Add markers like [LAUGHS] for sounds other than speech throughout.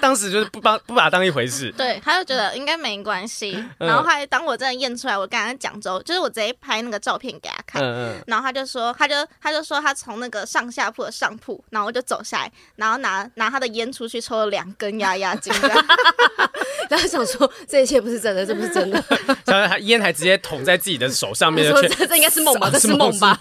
当时就是不把不把它当一回事，[LAUGHS] 对，他就觉得应该没关系。然后后来当我真的验出来，我跟他讲之后，就是我直接拍那个照片给他看，嗯嗯，然后他就说，他就他就说他从那个上下铺的上铺，然后我就走下来，然后拿拿他的烟出去抽了两根压压惊，[LAUGHS] 然后想说这一切不是真的，这不是真的，然后他烟还直接捅在自己的手上面，[LAUGHS] 说这这应该是梦吧，这是梦吧。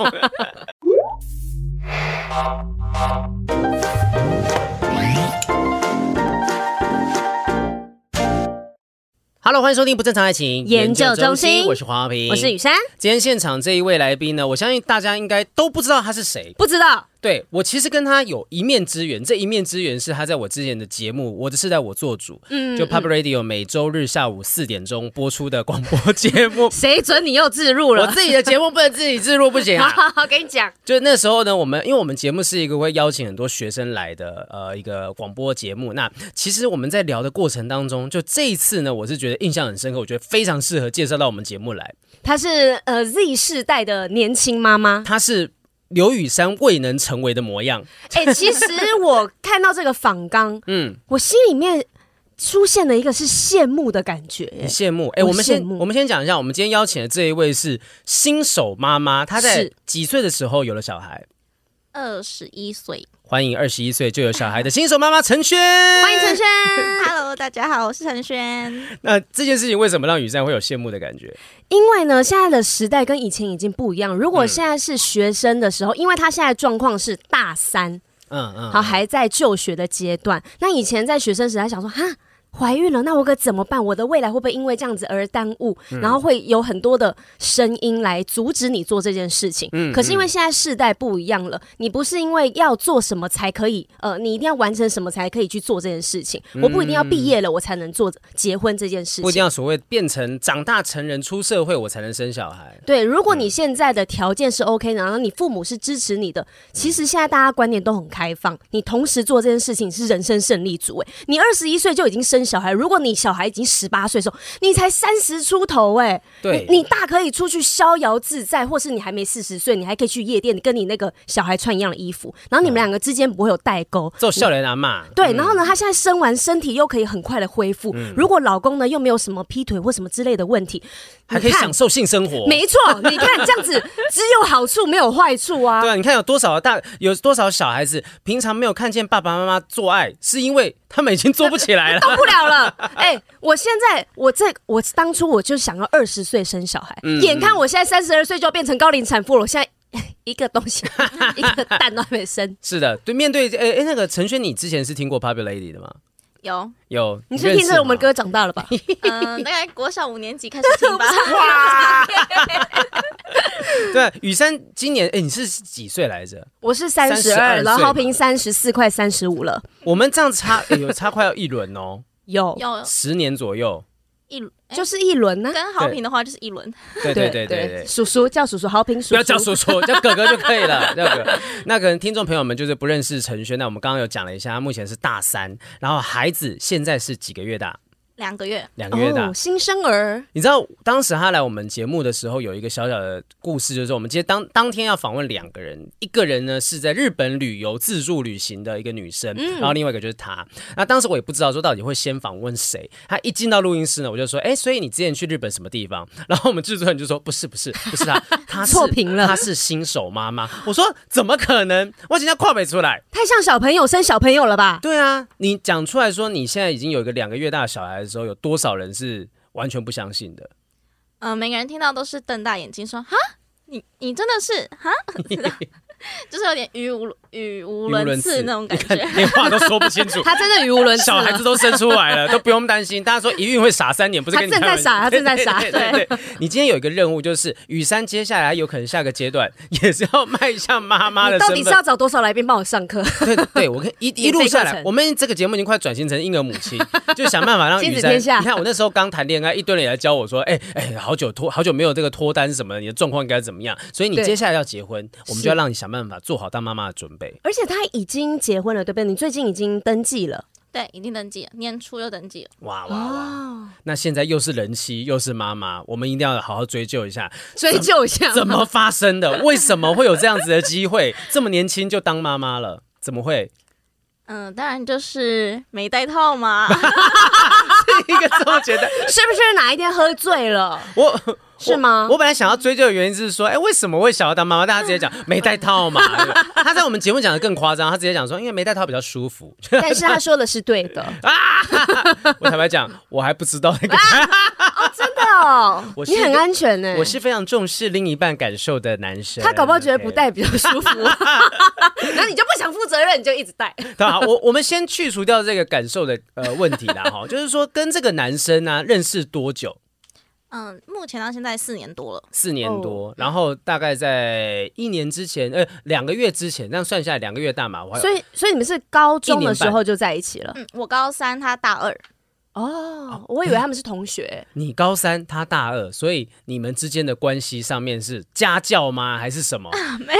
Hello，欢迎收听不正常爱情研究中心，我是黄浩平，我是雨珊。今天现场这一位来宾呢，我相信大家应该都不知道他是谁，不知道。对，我其实跟他有一面之缘，这一面之缘是他在我之前的节目《我的是在我做主》，嗯，就 Pop Radio 每周日下午四点钟播出的广播节目。[LAUGHS] 谁准你又自入了？我自己的节目不能自己自入不行啊！好好好，跟你讲，就那时候呢，我们因为我们节目是一个会邀请很多学生来的呃一个广播节目。那其实我们在聊的过程当中，就这一次呢，我是觉得印象很深刻，我觉得非常适合介绍到我们节目来。她是呃 Z 世代的年轻妈妈，她是。刘雨珊未能成为的模样。哎、欸，其实我看到这个访纲，[LAUGHS] 嗯，我心里面出现了一个是羡慕的感觉。羡慕。哎、欸，我们先我们先讲一下，我们今天邀请的这一位是新手妈妈，她在几岁的时候有了小孩？二十一岁。欢迎二十一岁就有小孩的新手妈妈陈轩。欢迎陈轩，[LAUGHS] Hello，大家好，我是陈轩。那这件事情为什么让雨珊会有羡慕的感觉？因为呢，现在的时代跟以前已经不一样。如果现在是学生的时候，嗯、因为他现在状况是大三，嗯嗯，好，还在就学的阶段。那以前在学生时代想说，哈。怀孕了，那我可怎么办？我的未来会不会因为这样子而耽误？嗯、然后会有很多的声音来阻止你做这件事情。嗯，可是因为现在世代不一样了，你不是因为要做什么才可以，呃，你一定要完成什么才可以去做这件事情。嗯、我不一定要毕业了，我才能做结婚这件事情。不一定要所谓变成长大成人出社会，我才能生小孩。对，如果你现在的条件是 OK，然后你父母是支持你的，其实现在大家观念都很开放，你同时做这件事情是人生胜利组。哎，你二十一岁就已经生。小孩，如果你小孩已经十八岁的时候，你才三十出头，哎，对，你大可以出去逍遥自在，或是你还没四十岁，你还可以去夜店，跟你那个小孩穿一样的衣服，然后你们两个之间不会有代沟。做笑脸男嘛，对，然后呢，他现在生完身体又可以很快的恢复。嗯、如果老公呢又没有什么劈腿或什么之类的问题，还可以享受性生活。没错，你看这样子只有好处没有坏处啊。[LAUGHS] 对啊，你看有多少大有多少小孩子平常没有看见爸爸妈妈做爱，是因为他们已经做不起来了，动不了了。[LAUGHS] 哎、欸，我现在我这我当初我就想要二十岁生小孩，嗯、眼看我现在三十二岁就要变成高龄产妇了，我现在 [LAUGHS] 一个东西 [LAUGHS] 一个蛋都还没生。是的，对，面对哎哎、欸，那个陈轩，你之前是听过 Popular Lady 的吗？有有，你是听着我们歌长大了吧？嗯，[LAUGHS] 大概国小五年级开始听吧。[LAUGHS] 哇！[LAUGHS] 对，雨珊今年哎、欸，你是几岁来着？我是三十二，然后豪平三十四，快三十五了。我们这样差、欸、有差快要一轮哦。有有十年左右，一就是一轮呢。跟好评的话就是一轮。对对对对对，叔叔叫叔叔，好评叔叔不要叫叔叔，[LAUGHS] 叫哥哥就可以了。叫哥哥。那可能听众朋友们就是不认识陈轩，那我们刚刚有讲了一下，他目前是大三，然后孩子现在是几个月大？两个月，两个月大、哦、新生儿。你知道当时他来我们节目的时候，有一个小小的故事，就是我们今天当当天要访问两个人，一个人呢是在日本旅游自助旅行的一个女生，嗯、然后另外一个就是他。那当时我也不知道说到底会先访问谁。他一进到录音室呢，我就说：“哎，所以你之前去日本什么地方？” [LAUGHS] 然后我们制作人就说：“不是，不是，不是他，[LAUGHS] 他错评了，他是新手妈妈。”我说：“怎么可能？我今天跨北出来，太像小朋友生小朋友了吧？”对啊，你讲出来说你现在已经有一个两个月大的小孩时候，有多少人？是完全不相信的，嗯、每个人听到都是瞪大眼睛说：“哈，你你真的是哈？” [LAUGHS] 就是有点语无语无伦次那种 [LAUGHS] 感觉，连话都说不清楚。[LAUGHS] 他真的语无伦次，小孩子都生出来了，都不用担心。大家说一孕会傻三年，不是跟你他正在傻，他正在傻。对对，你今天有一个任务，就是雨珊接下来有可能下个阶段也是要迈向妈妈的。到底是要找多少来宾帮我上课？对对，我看一 [LAUGHS] 一路下来，我们这个节目已经快转型成婴儿母亲，就想办法让雨珊。你看我那时候刚谈恋爱，一堆人也来教我说，哎哎，好久脱好久没有这个脱单什么的，你的状况应该怎么样？所以你接下来要结婚，我们就要让你想办法做好当妈妈的准备。而且他已经结婚了，对不对？你最近已经登记了，对，已经登记了，年初又登记了。哇哇哇！那现在又是人妻，又是妈妈，我们一定要好好追究一下，追究一下怎么发生的？为什么会有这样子的机会？[LAUGHS] 这么年轻就当妈妈了，怎么会？嗯，当然就是没戴套嘛。[LAUGHS] 一个这么觉得，[LAUGHS] 是不是哪一天喝醉了？我。是吗？我，我本来想要追究的原因就是说，哎、欸，为什么会想要当妈妈？但他直接讲没戴套嘛。他在我们节目讲的更夸张，他直接讲说，因为没戴套比较舒服。[LAUGHS] 但是他说的是对的啊！我坦白讲，我还不知道那个。哦，真的哦，你很安全呢。我是非常重视另一半感受的男生。他搞不好觉得不戴比较舒服，[LAUGHS] 然后你就不想负责任，你就一直戴。好，我我们先去除掉这个感受的呃问题啦哈，就是说跟这个男生呢、啊、认识多久？嗯，目前到现在四年多了，四年多，然后大概在一年之前，呃，两个月之前，这样算下来两个月大嘛，我所以所以你们是高中的时候就在一起了？嗯，我高三，他大二。哦，我以为他们是同学。[LAUGHS] 你高三，他大二，所以你们之间的关系上面是家教吗？还是什么？[LAUGHS] 没有。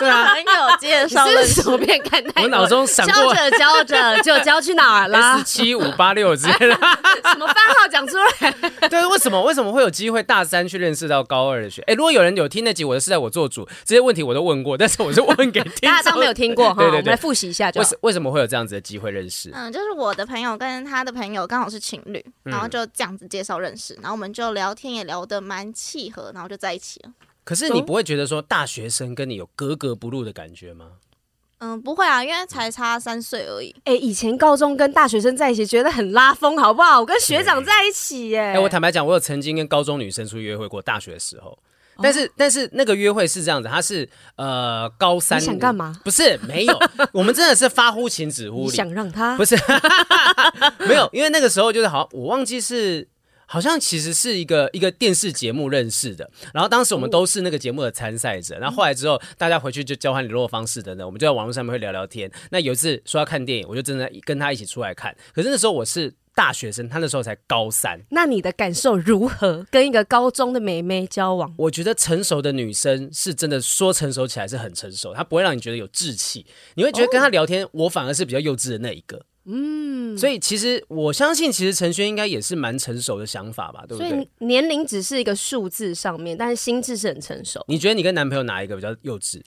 对啊，朋友介绍的图片看太多，我脑中闪过，教着教着 [LAUGHS] 就教去哪儿了？S 七五八六之类的，[LAUGHS] 什么番号讲出来？[LAUGHS] 对，为什么为什么会有机会大三去认识到高二的学？哎，如果有人有听那集，我的是在我做主，这些问题我都问过，但是我是问给听大家都没有听过哈。对对对，我们来复习一下就，为什为什么会有这样子的机会认识？嗯，就是我的朋友跟他的朋友刚好是情侣，然后就这样子介绍认识，然后我们就聊天也聊得蛮契合，然后就在一起了。可是你不会觉得说大学生跟你有格格不入的感觉吗？嗯，不会啊，因为才差三岁而已。哎、欸，以前高中跟大学生在一起觉得很拉风，好不好？我跟学长在一起耶。哎、欸，我坦白讲，我有曾经跟高中女生出去约会过，大学的时候。但是，哦、但是那个约会是这样子，他是呃高三。你想干嘛？不是，没有，[LAUGHS] 我们真的是发乎情止乎礼。想让他？不是，[LAUGHS] 没有，因为那个时候就是好，我忘记是。好像其实是一个一个电视节目认识的，然后当时我们都是那个节目的参赛者，然后后来之后大家回去就交换联络方式等等，我们就在网络上面会聊聊天。那有一次说要看电影，我就真的跟他一起出来看。可是那时候我是大学生，他那时候才高三。那你的感受如何？跟一个高中的妹妹交往？我觉得成熟的女生是真的说成熟起来是很成熟，她不会让你觉得有稚气，你会觉得跟她聊天，我反而是比较幼稚的那一个。嗯，所以其实我相信，其实陈轩应该也是蛮成熟的想法吧，对不对？所以年龄只是一个数字上面，但是心智是很成熟。你觉得你跟男朋友哪一个比较幼稚？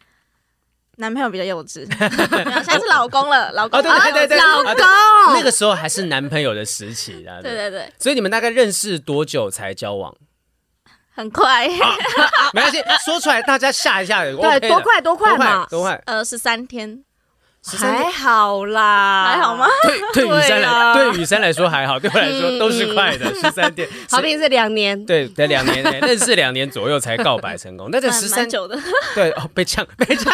男朋友比较幼稚，[LAUGHS] 现在是老公了，老公，哦、对对对对，老公、啊，那个时候还是男朋友的时期啊。对对对，所以你们大概认识多久才交往？很快，啊、[LAUGHS] 没关系，说出来大家吓一下。对，多快多快嘛，多快？呃，十三天。还好啦，还好吗？对，对雨珊来，对雨珊来说还好，对我来说都是快的。[LAUGHS] 十三点，[LAUGHS] 好比是两年，对，得两年，认识两年左右才告白成功。那这十三九的，对哦，被呛，被呛。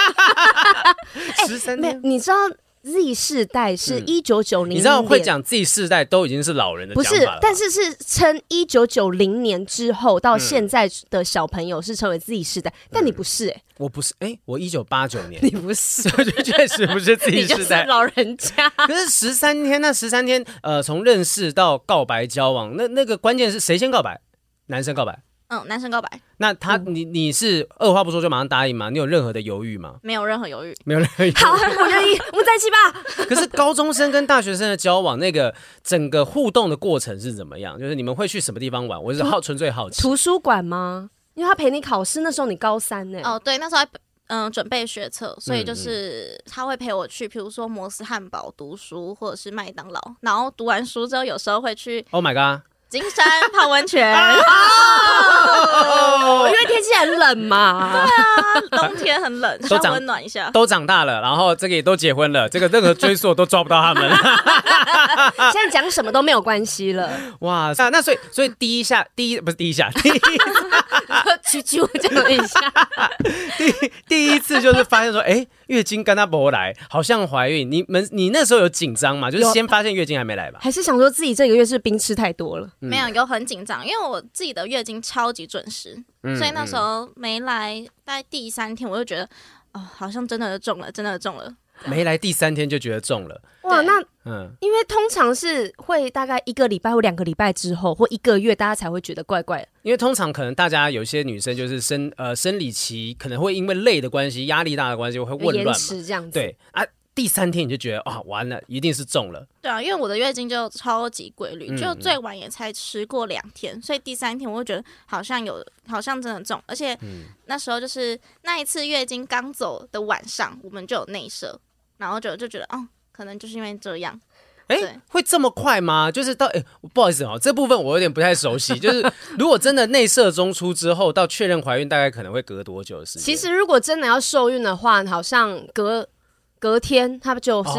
[LAUGHS] 十三天，你知道？Z 世代是一九九零，你知道会讲 Z 世代都已经是老人的。不是，但是是称一九九零年之后到现在的小朋友是称为 Z 世代，嗯、但你不是哎、欸，我不是哎、欸，我一九八九年，[LAUGHS] 你不是，[LAUGHS] 确实不是 Z 世代，老人家。可是十三天，那十三天，呃，从认识到告白交往，那那个关键是谁先告白？男生告白。嗯，男生告白，那他你你是二话不说就马上答应吗？你有任何的犹豫吗？没有任何犹豫，没有任何犹豫。[LAUGHS] 好，我愿意，我们在一起吧。[LAUGHS] 可是高中生跟大学生的交往，那个整个互动的过程是怎么样？就是你们会去什么地方玩？我是好纯粹好奇。图书馆吗？因为他陪你考试，那时候你高三呢。哦，对，那时候还嗯准备学测，所以就是他会陪我去，比如说摩斯汉堡读书，或者是麦当劳。然后读完书之后，有时候会去。Oh my god！金山泡温泉，[LAUGHS] 因为天气很冷嘛。对啊，冬天很冷，[LAUGHS] 都温暖一下。都长大了，然后这个也都结婚了，这个任何追溯都抓不到他们。[LAUGHS] 现在讲什么都没有关系了。哇，那那所以所以第一下第一不是第一下第一啾啾这样一下。[LAUGHS] 第第一次就是发现说，哎、欸，月经跟他不来，好像怀孕。你们你那时候有紧张吗？就是先发现月经还没来吧？还是想说自己这个月是冰吃太多了？嗯、没有，有很紧张，因为我自己的月经超级准时，嗯、所以那时候没来，大概第三天我就觉得，哦，好像真的中了，真的中了。没来第三天就觉得中了，哇！那嗯，因为通常是会大概一个礼拜或两个礼拜之后，或一个月，大家才会觉得怪怪的。因为通常可能大家有些女生就是生呃生理期可能会因为累的关系、压力大的关系会混乱嘛，这样子。对啊。第三天你就觉得啊、哦，完了，一定是中了。对啊，因为我的月经就超级规律，嗯、就最晚也才吃过两天，所以第三天我会觉得好像有，好像真的中。而且那时候就是那一次月经刚走的晚上，我们就有内射，然后就就觉得，哦，可能就是因为这样。哎、欸，会这么快吗？就是到哎、欸，不好意思哦，这部分我有点不太熟悉。[LAUGHS] 就是如果真的内射中出之后，到确认怀孕，大概可能会隔多久的时间？其实如果真的要受孕的话，好像隔。隔天他就是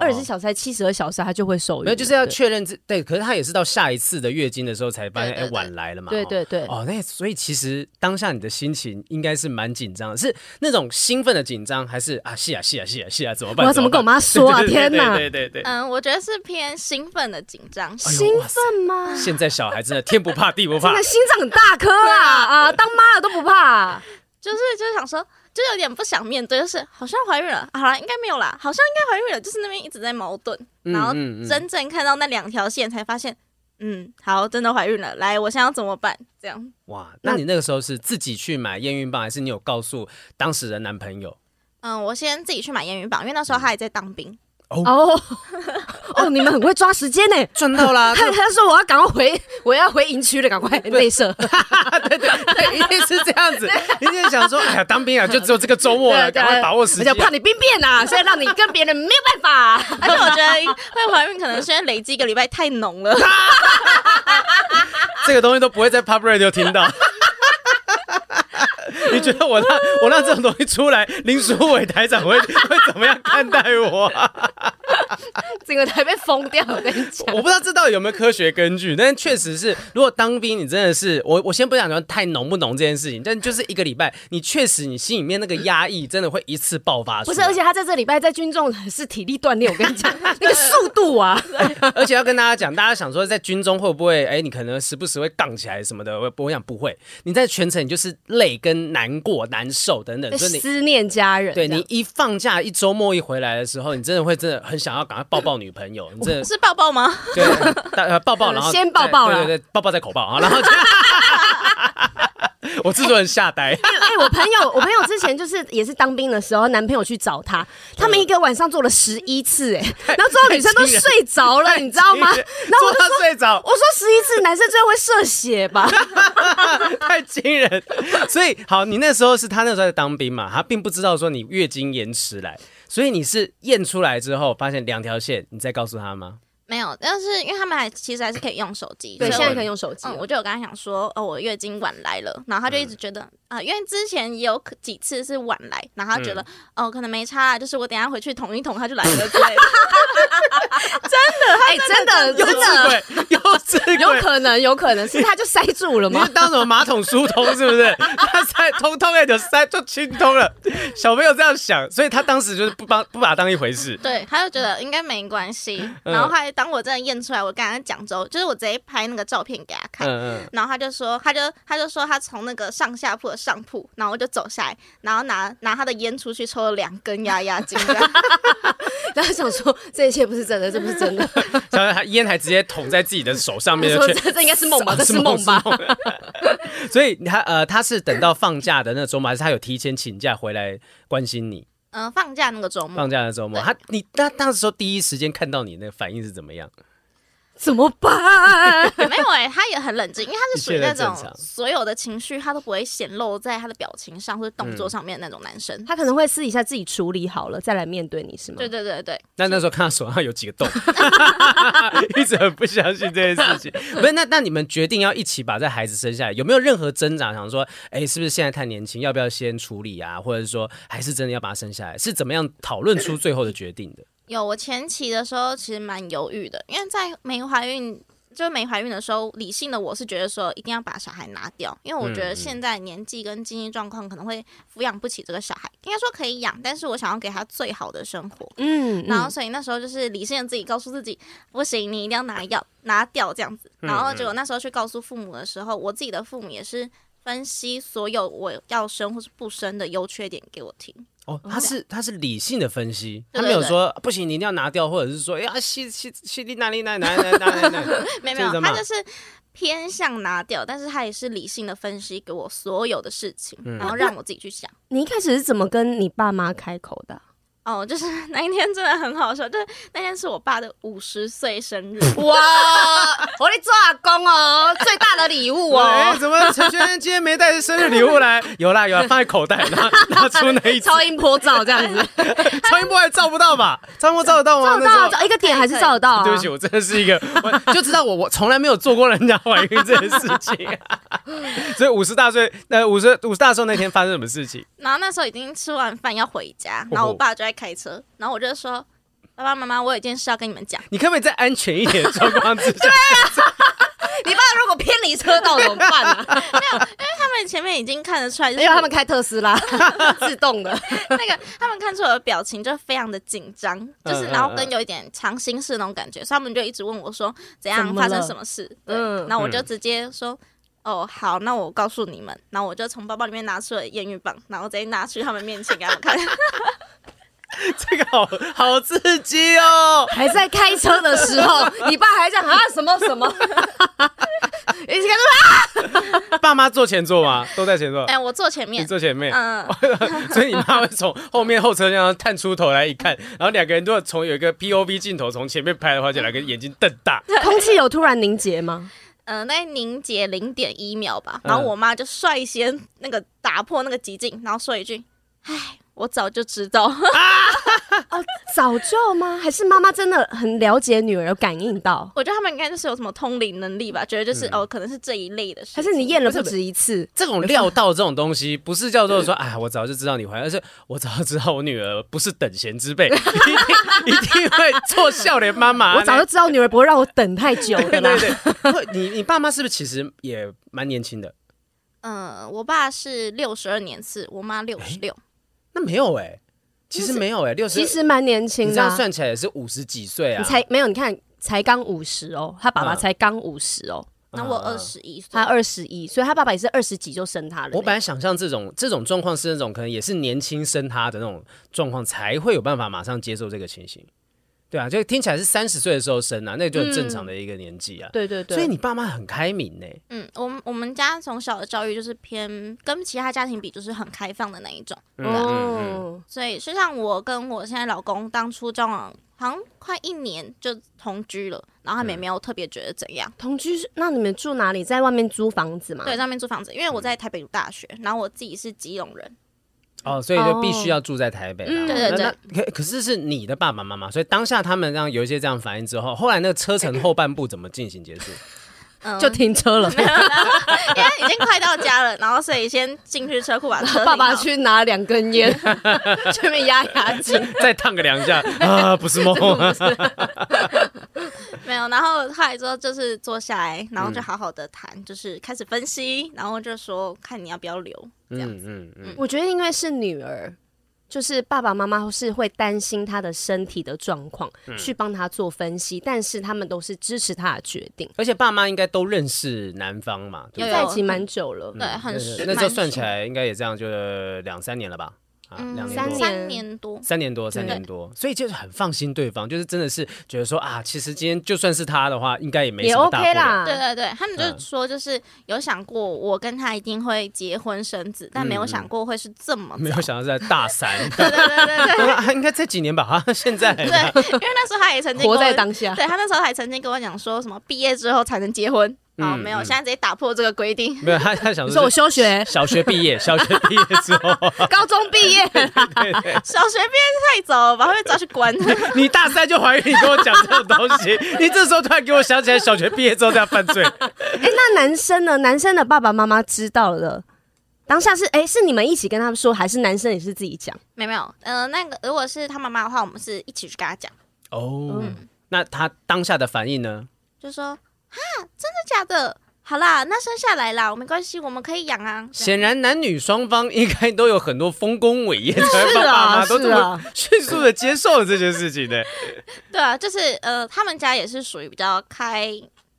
二十四小时还七十二小时，他就会受孕。没有，就是要确认这对，可是他也是到下一次的月经的时候才发现，哎，晚来了嘛。对对对。哦，那所以其实当下你的心情应该是蛮紧张的，是那种兴奋的紧张，还是啊，是啊，是啊，是啊，是啊，怎么办？我要怎么跟我妈说啊？[LAUGHS] 天哪！对对对。嗯，我觉得是偏兴奋的紧张。兴奋吗？现在小孩真的天不怕地不怕，[LAUGHS] 真的心脏很大颗啊啊！当妈的都不怕，[LAUGHS] 就是就是想说。就有点不想面对，就是好像怀孕了，好了，应该没有啦，好像应该怀孕了，就是那边一直在矛盾，然后真正看到那两条线，才发现，嗯，好，真的怀孕了，来，我现在要怎么办？这样。哇，那你那个时候是自己去买验孕棒，还是你有告诉当时的男朋友？嗯，我先自己去买验孕棒，因为那时候他还在当兵。哦哦，你们很会抓时间呢，赚到啦！[LAUGHS] 他他说我要赶快回，我要回营区了，赶快内射。[LAUGHS] 对对对，一定是这样子。一定想说，哎呀，当兵啊，就只有这个周末了，赶快把握时间。怕你兵变呐，[LAUGHS] 所以让你跟别人没有办法。而且我觉得会怀孕，可能现在累积一个礼拜太浓了。这个东西都不会在 Pub Radio 听到。你觉得我让 [LAUGHS] 我让这种东西出来，林书伟台长会 [LAUGHS] 会怎么样看待我？[LAUGHS] 整个台被封掉，我跟你讲。我不知道这到底有没有科学根据，但确实是，如果当兵，你真的是我我先不讲说太浓不浓这件事情，但就是一个礼拜，你确实你心里面那个压抑真的会一次爆发出来。不是，而且他在这礼拜在军中是体力锻炼，我跟你讲，那个速度啊，而且要跟大家讲，大家想说在军中会不会哎，你可能时不时会杠起来什么的，我我想不会，你在全程你就是累跟难过难受等等，所以你思念家人。对，你一放假一周末一回来的时候，你真的会真的很想要赶快抱抱女朋友。你真的 [LAUGHS] 是抱抱吗？对，抱抱，然后先抱抱了，对对对，抱抱再口爆啊，然后就。我制作人吓呆。哎，我朋友，我朋友之前就是也是当兵的时候，男朋友去找他，他们一个晚上做了十一次，哎，然后最后女生都睡着了，你知道吗？然后我就说睡着，我说十一次，男生最后会射血吧？[LAUGHS] 太惊人。所以好，你那时候是他那时候在当兵嘛，他并不知道说你月经延迟来，所以你是验出来之后发现两条线，你再告诉他吗？没有，但是因为他们还其实还是可以用手机，对，现在可以用手机。嗯，我就有跟他讲说，哦，我月经晚来了，然后他就一直觉得啊、嗯呃，因为之前也有几次是晚来，然后他觉得、嗯、哦，可能没差，就是我等下回去捅一捅，他就来了之类的。[LAUGHS] 真的，哎，真的，有智慧，有智慧，有可能，有可能是他就塞住了吗？你是当什么马桶疏通是不是？[LAUGHS] 他塞通通哎，就塞就清通了。小朋友这样想，所以他当时就是不帮不把它当一回事。对，他就觉得应该没关系，然后还。当我真的验出来，我跟他讲之后，就是我直接拍那个照片给他看，嗯嗯，然后他就说，他就他就说他从那个上下铺的上铺，然后我就走下来，然后拿拿他的烟出去抽了两根压压惊，[LAUGHS] 然后想说这一切不是真的，这不是真的，然后 [LAUGHS] 他烟还直接捅在自己的手上面，[LAUGHS] 说这这应该是梦吧，这是梦吧，所以他呃他是等到放假的那个周末，还是他有提前请假回来关心你？嗯，放假那个周末，放假的周末，他你他当时说第一时间看到你那个反应是怎么样？怎么办？[LAUGHS] 没有哎、欸，他也很冷静，因为他是属于那种所有的情绪他都不会显露在他的表情上或者动作上面的那种男生，嗯、他可能会私底下自己处理好了再来面对你，是吗？对对对对。那那时候看他手上有几个洞，[LAUGHS] [LAUGHS] 一直很不相信这件事情。不是，那那你们决定要一起把这孩子生下来，有没有任何挣扎？想说，哎、欸，是不是现在太年轻，要不要先处理啊？或者是说，还是真的要把他生下来？是怎么样讨论出最后的决定的？有，我前期的时候其实蛮犹豫的，因为在没怀孕。就没怀孕的时候，理性的我是觉得说一定要把小孩拿掉，因为我觉得现在年纪跟经济状况可能会抚养不起这个小孩。应该说可以养，但是我想要给他最好的生活。嗯，然后所以那时候就是理性的自己告诉自己，不行，你一定要拿药拿掉这样子。然后结果那时候去告诉父母的时候，我自己的父母也是分析所有我要生或是不生的优缺点给我听。哦，他是他是理性的分析，他没有说不行，你一定要拿掉，或者是说，哎呀，吸吸吸哪里哪里哪里哪里哪里，没有 [LAUGHS] 没有，他就是偏向拿掉，但是他也是理性的分析给我所有的事情，然后让我自己去想。你一开始是怎么跟你爸妈开口的？哦，就是 [LAUGHS] 那一天真的很好笑，就是那天是我爸的五十岁生日，[LAUGHS] 哇！我的做阿公哦，最大的礼物哦。哎，怎么陈轩今天没带生日礼物来？[LAUGHS] 有啦有啦，放在口袋，拿拿出那一超音波照这样子，超音波还照不到吧？超音波照得到吗？照得到，一个点还是照得到。对不起，我真的是一个，我就知道我我从来没有做过人家怀孕这件事情，所以五十大岁，呃，五十五十大寿那天发生什么事情？然后那时候已经吃完饭要回家，然后我爸就在。开车，然后我就说：“爸爸妈妈，我有一件事要跟你们讲。你可不可以在安全一点的状况之下？对啊，[LAUGHS] 你爸如果偏离车道怎么办啊？[LAUGHS] 没有，因为他们前面已经看得出来，因为他们开特斯拉 [LAUGHS] 自动的，那个他们看出我的表情就非常的紧张，就是然后跟有一点藏心事那种感觉，所以他们就一直问我说怎样发生什么事。嗯，然后我就直接说。”哦，好，那我告诉你们，然后我就从包包里面拿出了验孕棒，然后直接拿去他们面前给他们看。[LAUGHS] 这个好好刺激哦！还在开车的时候，[LAUGHS] 你爸还在啊什么什么？一起开车啊！爸妈坐前座吗？都在前座。哎，我坐前面，你坐前面。嗯。[LAUGHS] 所以你妈会从后面后车厢探出头来一看，然后两个人都要从有一个 POV 镜头从前面拍的话，就两个眼睛瞪大。空气有突然凝结吗？嗯、呃，那凝结零点一秒吧，然后我妈就率先那个打破那个寂静，然后说一句：“唉。”我早就知道，[LAUGHS] 哦，早就吗？还是妈妈真的很了解女儿，有感应到？我觉得他们应该就是有什么通灵能力吧，觉得就是、嗯、哦，可能是这一类的事。还是你验了不止一次？这种料到这种东西，不是叫做说，哎，我早就知道你怀，而是我早就知道我女儿不是等闲之辈，[LAUGHS] 一定一定会做笑脸妈妈。我早就知道女儿不会让我等太久的啦。对对对，你你爸妈是不是其实也蛮年轻的？嗯，我爸是六十二年次，我妈六十六。那没有哎、欸，其实没有哎、欸，六十其实蛮年轻的、啊，你这样算起来也是五十几岁啊。你才没有，你看才刚五十哦，他爸爸才刚五十哦，那、嗯、我二十一，他二十一，所以他爸爸也是二十几就生他了。我本来想象这种这种状况是那种可能也是年轻生他的那种状况才会有办法马上接受这个情形。对啊，就听起来是三十岁的时候生啊，那个就很正常的一个年纪啊。嗯、对对对，所以你爸妈很开明呢。嗯，我们我们家从小的教育就是偏跟其他家庭比，就是很开放的那一种。哦，所以就像我跟我现在老公当初交往，好像快一年就同居了，然后他们也没有特别觉得怎样。同居？那你们住哪里？在外面租房子吗？对，在外面租房子，因为我在台北读大学，然后我自己是基隆人。哦，所以就必须要住在台北。对对对。可可是是你的爸爸妈妈，所以当下他们让有一些这样反应之后，后来那个车程后半部怎么进行结束？就停车了。没有，因为已经快到家了，然后所以先进去车库把车。[LAUGHS] 爸爸去拿两根烟，[LAUGHS] 顺便压压惊，再烫个两下啊，不是梦。[LAUGHS] 没有，然后后来之后就是坐下来，然后就好好的谈，嗯、就是开始分析，然后就说看你要不要留这样子。嗯嗯嗯、我觉得因为是女儿，就是爸爸妈妈是会担心他的身体的状况，嗯、去帮他做分析，但是他们都是支持他的决定。而且爸妈应该都认识男方嘛，对，在一起蛮久了，对，很熟。那时候算起来应该也这样，就两三年了吧。嗯，三三年多，三年多，三年多，所以就是很放心对方，就是真的是觉得说啊，其实今天就算是他的话，应该也没什么大不了。也 OK 啦。对对对，他们就说就是有想过我跟他一定会结婚生子，但没有想过会是这么，没有想到是在大三。对对对对对，[LAUGHS] 应该这几年吧？啊，现在对，因为那时候他也曾经活在当下，对他那时候还曾经跟我讲说什么毕业之后才能结婚。哦，没有，现在直接打破这个规定。没有，他他想说，[LAUGHS] 我休学，小学毕业，小学毕业之后，[LAUGHS] 高中毕业，[LAUGHS] 小学毕业太早了，把他会抓去关。你大三就怀孕，你跟我讲这种东西，你这时候突然给我想起来小学毕业之后这样犯罪。哎，那男生呢？男生的爸爸妈妈知道了，当下是哎，是你们一起跟他们说，还是男生也是自己讲？没有没有，呃，那个如果是他妈妈的话，我们是一起去跟他讲。哦，那他当下的反应呢？就是说。哈，真的假的？好啦，那生下来啦，没关系，我们可以养啊。显然男女双方应该都有很多丰功伟业，才会 [LAUGHS] 爸妈都这么迅速的接受了这件事情的。[LAUGHS] 对啊，就是呃，他们家也是属于比较开。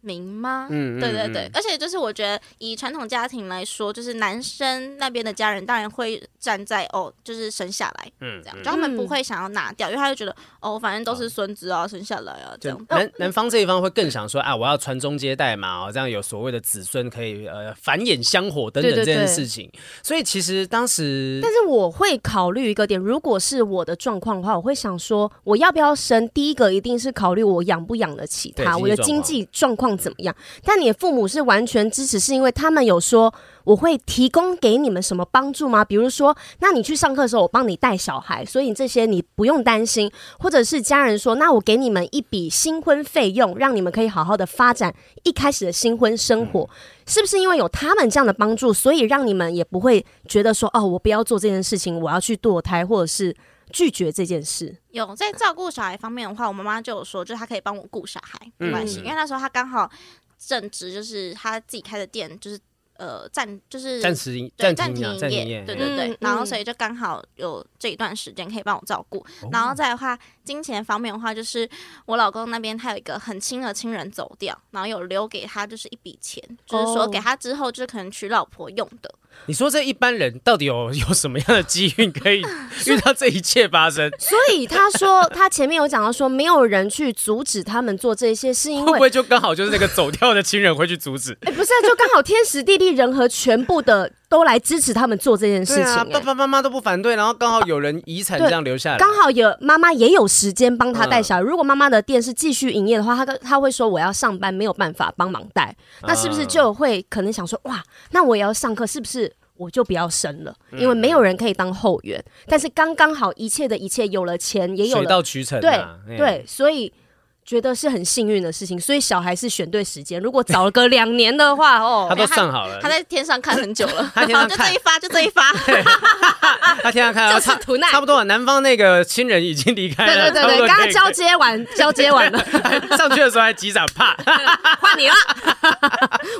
明吗？嗯，对对对，而且就是我觉得以传统家庭来说，就是男生那边的家人当然会站在哦，就是生下来，嗯，这样，就他们不会想要拿掉，因为他就觉得哦，反正都是孙子啊，生下来啊，这样。男男方这一方会更想说啊，我要传宗接代嘛，哦，这样有所谓的子孙可以呃繁衍香火等等这件事情。所以其实当时，但是我会考虑一个点，如果是我的状况的话，我会想说，我要不要生？第一个一定是考虑我养不养得起他，我的经济状况。怎么样？但你的父母是完全支持，是因为他们有说我会提供给你们什么帮助吗？比如说，那你去上课的时候，我帮你带小孩，所以这些你不用担心。或者是家人说，那我给你们一笔新婚费用，让你们可以好好的发展一开始的新婚生活，是不是因为有他们这样的帮助，所以让你们也不会觉得说，哦，我不要做这件事情，我要去堕胎，或者是？拒绝这件事。有在照顾小孩方面的话，我妈妈就有说，就是她可以帮我顾小孩，没关系，嗯、因为那时候她刚好正值就是她自己开的店，就是呃暂就是暂时对暂停营业，对对对，嗯、然后所以就刚好有这一段时间可以帮我照顾。嗯、然后再的话，金钱方面的话，就是我老公那边他有一个很亲的亲人走掉，然后有留给他就是一笔钱，就是说给他之后就是可能娶老婆用的。你说这一般人到底有 [LAUGHS] 有什么样的机运可以 [LAUGHS] 遇到这一切发生？[LAUGHS] 所以他说他前面有讲到说没有人去阻止他们做这些，是因为会不会就刚好就是那个走掉的亲人会去阻止？哎，不是，就刚好天时地利人和全部的都来支持他们做这件事情，啊，爸爸妈妈都不反对，然后刚好有人遗产这样留下来，刚好有妈妈也有时间帮他带小孩。如果妈妈的店是继续营业的话，他他会说我要上班没有办法帮忙带，那是不是就会可能想说哇，那我也要上课，是不是？我就不要生了，因为没有人可以当后援。嗯、但是刚刚好，一切的一切有了钱，也有了水到渠成、啊。对、嗯、对，所以。觉得是很幸运的事情，所以小孩是选对时间。如果早了个两年的话，[LAUGHS] 哦，他都算好了，他在天上看很久了，[LAUGHS] 他天上看就这一发，就这一发，[LAUGHS] 他天上看，就是图难，差不多了。南方那个亲人已经离开了，对对对对，刚刚交接完，交接完了，上去的时候还击掌，怕。换你了，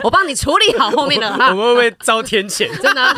我帮你处理好后面的，我们会不会遭天谴？真的，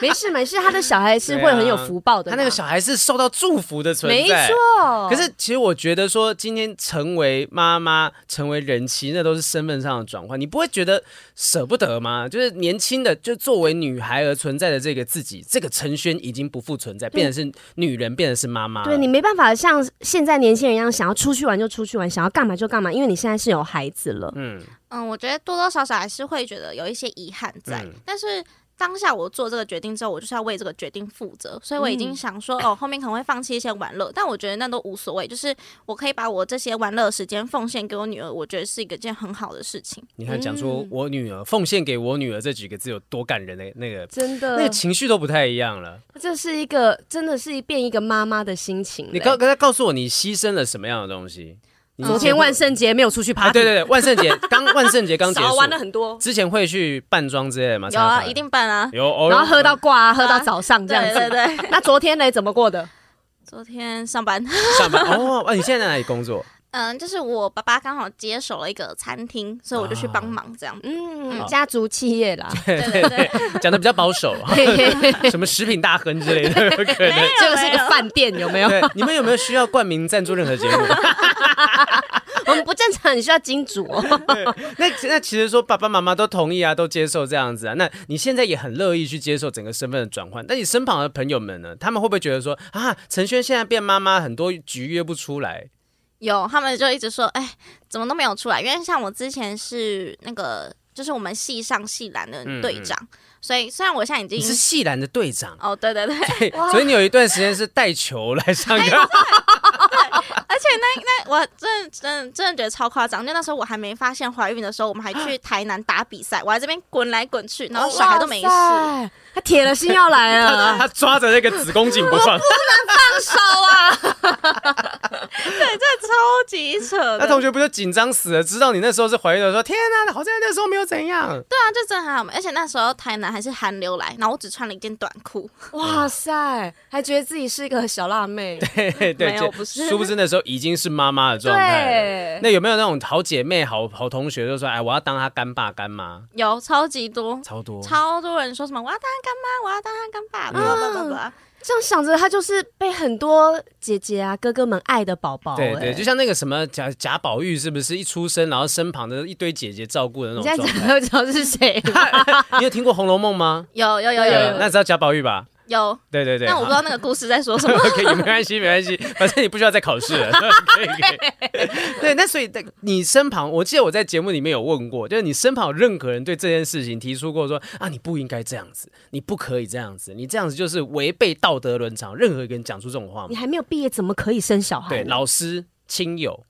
没事没事，他的小孩是会很有福报的，他那个小孩是受到祝福的存在，没错。可是其实我觉得说，今天成。成为妈妈，成为人妻，那都是身份上的转换。你不会觉得舍不得吗？就是年轻的，就作为女孩而存在的这个自己，这个陈轩已经不复存在，变成是女人，变成是妈妈。对，你没办法像现在年轻人一样，想要出去玩就出去玩，想要干嘛就干嘛，因为你现在是有孩子了。嗯嗯，我觉得多多少少还是会觉得有一些遗憾在，嗯、但是。当下我做这个决定之后，我就是要为这个决定负责，所以我已经想说，哦，后面可能会放弃一些玩乐，但我觉得那都无所谓，就是我可以把我这些玩乐时间奉献给我女儿，我觉得是一个件很好的事情。你看，讲出我女儿奉献给我女儿这几个字有多感人的那个，真的，那个情绪都不太一样了。这是一个，真的是变一个妈妈的心情。你刚刚才告诉我，你牺牲了什么样的东西？昨天万圣节没有出去趴、啊。对对对，万圣节 [LAUGHS] 刚万圣节刚结束，玩了很多。之前会去扮装之类的吗？有啊，一定扮啊。有，然后喝到挂、啊，喝到早上这样子。对对对。[LAUGHS] 那昨天呢？怎么过的？昨天上班。[LAUGHS] 上班哦，那你现在在哪里工作？嗯，就是我爸爸刚好接手了一个餐厅，所以我就去帮忙这样。嗯，家族企业啦。对 [LAUGHS] 对对，[LAUGHS] 讲的比较保守，[LAUGHS] 什么食品大亨之类的，可能这个是一个饭店，有没有？你们有没有需要冠名赞助任何节目？我们不正常，你需要金主。那那其实说爸爸妈妈都同意啊，都接受这样子啊。那你现在也很乐意去接受整个身份的转换。但你身旁的朋友们呢？他们会不会觉得说啊，陈轩现在变妈妈，很多局约不出来？有，他们就一直说，哎，怎么都没有出来？因为像我之前是那个，就是我们系上系篮的队长，嗯。嗯，所以虽然我现在已经你是系篮的队长。哦，对对对，对所以你有一段时间是带球来上课，[LAUGHS] 而且那那我真的真的真的觉得超夸张，就那时候我还没发现怀孕的时候，我们还去台南打比赛，我在这边滚来滚去，然后小孩都没事。他铁了心要来了，他抓着那个子宫颈不放，我不能放手啊！对，这超级扯。那同学不就紧张死了？知道你那时候是怀孕的，说天哪，好像那时候没有怎样。对啊，就真的很好，而且那时候台南还是寒流来，然后我只穿了一件短裤。哇塞，还觉得自己是一个小辣妹。[LAUGHS] 对对，没有不是。殊不知那时候已经是妈妈的状态。对。那有没有那种好姐妹、好好同学，就说哎，我要当她干爸干妈？有，超级多，超多，超多人说什么我要当她干妈，我要当她干爸，爸爸爸爸。这样想着，他就是被很多姐姐啊、哥哥们爱的宝宝。对对，就像那个什么贾贾宝玉，是不是一出生，然后身旁的一堆姐姐照顾的那种状态？[LAUGHS] 你现在知道是谁？[LAUGHS] 你有听过《红楼梦》吗？有有有有，有，那知道贾宝玉吧？有，对对对，但我不知道那个故事在说什么。可以，没关系，没关系，反正你不需要再考试了。可以，可以。对，那所以在你身旁，我记得我在节目里面有问过，就是你身旁有任何人对这件事情提出过说啊，你不应该这样子，你不可以这样子，你这样子就是违背道德伦常。任何一个人讲出这种话吗？你还没有毕业，怎么可以生小孩？对，老师、亲友。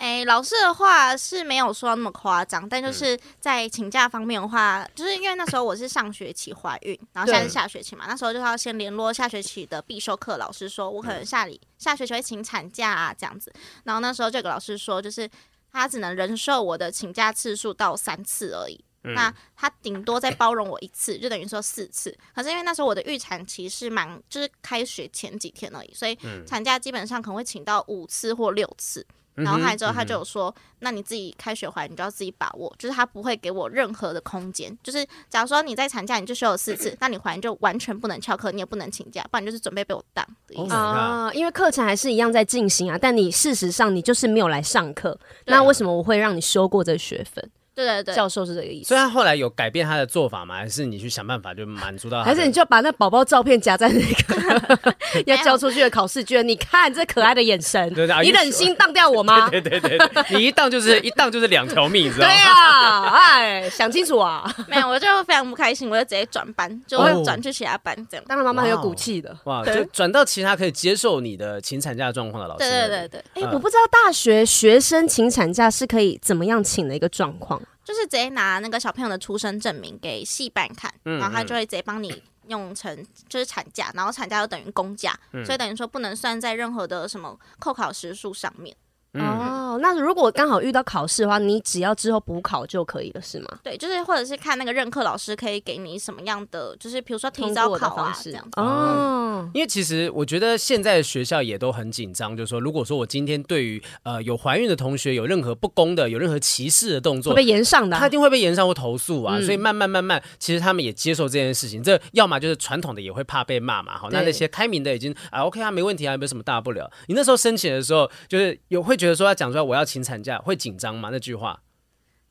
哎，老师的话是没有说那么夸张，但就是在请假方面的话，就是因为那时候我是上学期怀孕，然后现在是下学期嘛，那时候就要先联络下学期的必修课老师，说我可能下里下学期会请产假啊这样子，然后那时候这个老师说，就是他只能忍受我的请假次数到三次而已，那他顶多再包容我一次，就等于说四次。可是因为那时候我的预产期是蛮，就是开学前几天而已，所以产假基本上可能会请到五次或六次。然后来之后，他就有说：“那你自己开学回来，你就要自己把握，就是他不会给我任何的空间。就是假如说你在产假，你就休了四次，[CLEARS THROAT] 那你回来就完全不能翘课，你也不能请假，不然就是准备被我当的意思啊。Oh、因为课程还是一样在进行啊，但你事实上你就是没有来上课，那为什么我会让你修过这学分？”对对对，教授是这个意思。所以他后来有改变他的做法吗？还是你去想办法就满足到他？还是你就把那宝宝照片夹在那个 [LAUGHS] 要交出去的考试卷？你看这可爱的眼神，对对，你忍心当掉我吗？[LAUGHS] 对对对，你一当就是 [LAUGHS] 一当就是两条命，你知道吗？对啊，哎，想清楚啊！没有，我就非常不开心，我就直接转班，就会转去其他班这样。当然妈妈很有骨气的，哇，就转到其他可以接受你的请产假状况的老师。对对对对，哎，我不知道大学学生请产假是可以怎么样请的一个状况。就是直接拿那个小朋友的出生证明给系办看，然后他就会直接帮你用成就是产假，然后产假就等于公假，嗯、所以等于说不能算在任何的什么扣考时数上面。嗯、哦，那如果刚好遇到考试的话，你只要之后补考就可以了，是吗？对，就是或者是看那个任课老师可以给你什么样的，就是比如说提早考啊这样子。哦，因为其实我觉得现在的学校也都很紧张，就是说，如果说我今天对于呃有怀孕的同学有任何不公的、有任何歧视的动作，会被延上的、啊，他一定会被延上或投诉啊。嗯、所以慢慢慢慢，其实他们也接受这件事情。这要么就是传统的也会怕被骂嘛，好，那那些开明的已经啊 OK 啊，没问题啊，没有什么大不了。你那时候申请的时候，就是有会觉得说要讲出来我要。要请产假会紧张吗？那句话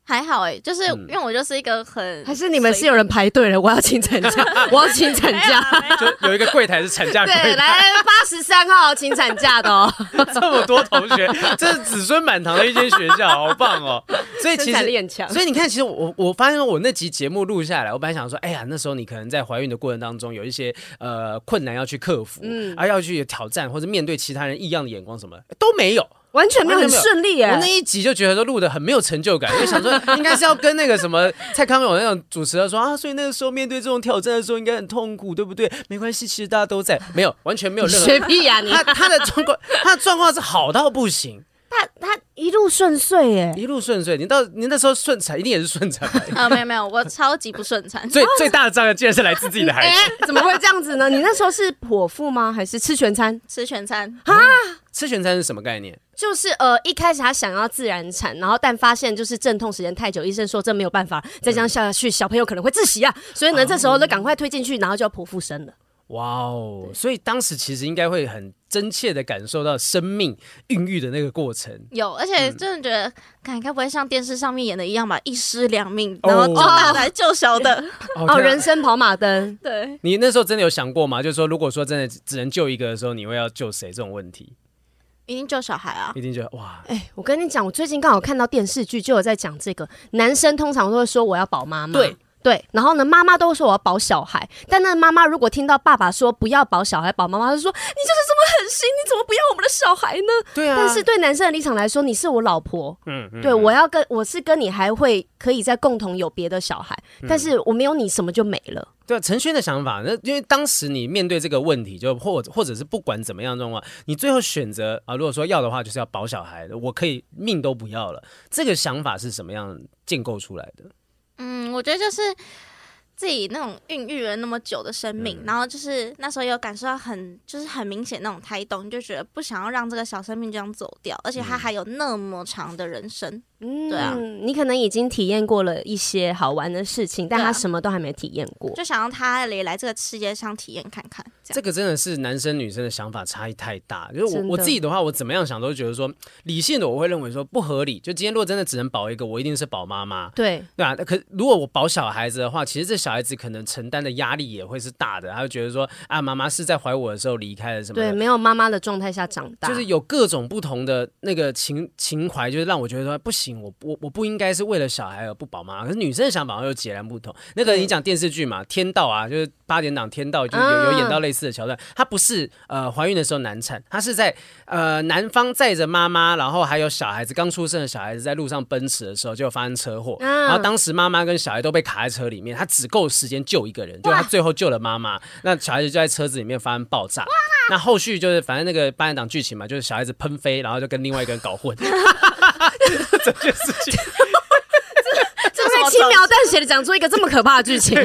还好哎、欸，就是因为我就是一个很、嗯、还是你们是有人排队了，我要请产假，[LAUGHS] 我要请产假，就有一个柜台是产假柜台。对，来八十三号请产假的哦，[LAUGHS] 这么多同学，这是子孙满堂的一间学校，好棒哦。所以其实，所以你看，其实我我发现我那集节目录下来，我本来想说，哎呀，那时候你可能在怀孕的过程当中有一些呃困难要去克服，嗯，而要去挑战或者面对其他人异样的眼光什么都没有。完全没有很顺利哎！我那一集就觉得说录的很没有成就感，[LAUGHS] 因为想说应该是要跟那个什么蔡康永那种主持人说啊，所以那个时候面对这种挑战的时候应该很痛苦，对不对？没关系，其实大家都在，没有完全没有任何 [LAUGHS] 学屁呀！你他他的状况，他的状况是好到不行。他他一路顺遂耶，一路顺遂。你到你那时候顺产，一定也是顺产。[LAUGHS] 啊，没有没有，我超级不顺产。最最大的障碍竟然是来自自己的孩子，欸，怎么会这样子呢？你那时候是剖腹吗？还是吃全餐？吃全餐啊？吃全餐是什么概念？就是呃，一开始他想要自然产，然后但发现就是阵痛时间太久，医生说这没有办法，再这样下去，小朋友可能会窒息啊。所以呢，这时候就赶快推进去，然后就要剖腹生了。哇哦！所以当时其实应该会很真切的感受到生命孕育的那个过程。有，而且真的觉得，看该不会像电视上面演的一样吧？一尸两命，然后救大来救小的，[LAUGHS] 哦，人生跑马灯。对，你那时候真的有想过吗？就是说，如果说真的只能救一个的时候，你会要救谁？这种问题，一定救小孩啊！一定救哇！哎、欸，我跟你讲，我最近刚好看到电视剧，就有在讲这个。男生通常都会说我要保妈妈。对。对，然后呢，妈妈都说我要保小孩，但那妈妈如果听到爸爸说不要保小孩，保妈妈就说你就是这么狠心，你怎么不要我们的小孩呢？对啊。但是对男生的立场来说，你是我老婆，嗯，嗯对，我要跟我是跟你还会可以再共同有别的小孩，嗯、但是我没有你，什么就没了。对，陈轩的想法，那因为当时你面对这个问题，就或者或者是不管怎么样状况，你最后选择啊，如果说要的话，就是要保小孩的，我可以命都不要了。这个想法是什么样建构出来的？嗯，我觉得就是。自己那种孕育了那么久的生命，嗯、然后就是那时候有感受到很就是很明显那种胎动，你就觉得不想要让这个小生命这样走掉，而且他还有那么长的人生。嗯，对啊，你可能已经体验过了一些好玩的事情，但他什么都还没体验过，就想让他也来这个世界上体验看看。这，这个真的是男生女生的想法差异太大。就是我我自己的话，我怎么样想都觉得说理性的，我会认为说不合理。就今天如果真的只能保一个，我一定是保妈妈。对对啊，可如果我保小孩子的话，其实这小孩子可能承担的压力也会是大的。他会觉得说啊，妈妈是在怀我的时候离开了什么？对，没有妈妈的状态下长大，就是有各种不同的那个情情怀，就是让我觉得说不行，我我我不应。该是为了小孩而不宝妈，可是女生的想法又截然不同。那个你讲电视剧嘛，《天道》啊，就是八点档《天道》就有有演到类似的桥段。她不是呃怀孕的时候难产，她是在呃男方载着妈妈，然后还有小孩子刚出生的小孩子在路上奔驰的时候就发生车祸，然后当时妈妈跟小孩都被卡在车里面，她只够时间救一个人，就她最后救了妈妈，那小孩子就在车子里面发生爆炸。那后续就是反正那个八点档剧情嘛，就是小孩子喷飞，然后就跟另外一个人搞混，[LAUGHS] [LAUGHS] 这件事情。[LAUGHS] 轻描淡写的讲出一个这么可怕的剧情，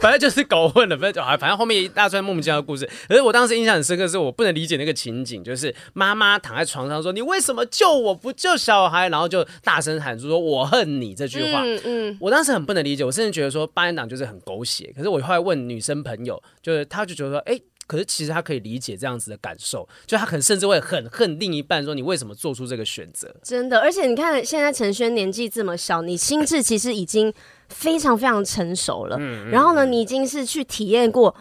反正就是搞混了，反正反正后面一大串莫名其妙的故事。可是我当时印象很深刻，是我不能理解那个情景，就是妈妈躺在床上说：“你为什么救我不救小孩？”然后就大声喊出说：“我恨你”这句话。嗯嗯，我当时很不能理解，我甚至觉得说八点档就是很狗血。可是我后来问女生朋友，就是她就觉得说：“哎。”可是其实他可以理解这样子的感受，就他可能甚至会很恨另一半，说你为什么做出这个选择？真的，而且你看现在陈轩年纪这么小，你心智其实已经非常非常成熟了。嗯，然后呢，你已经是去体验过，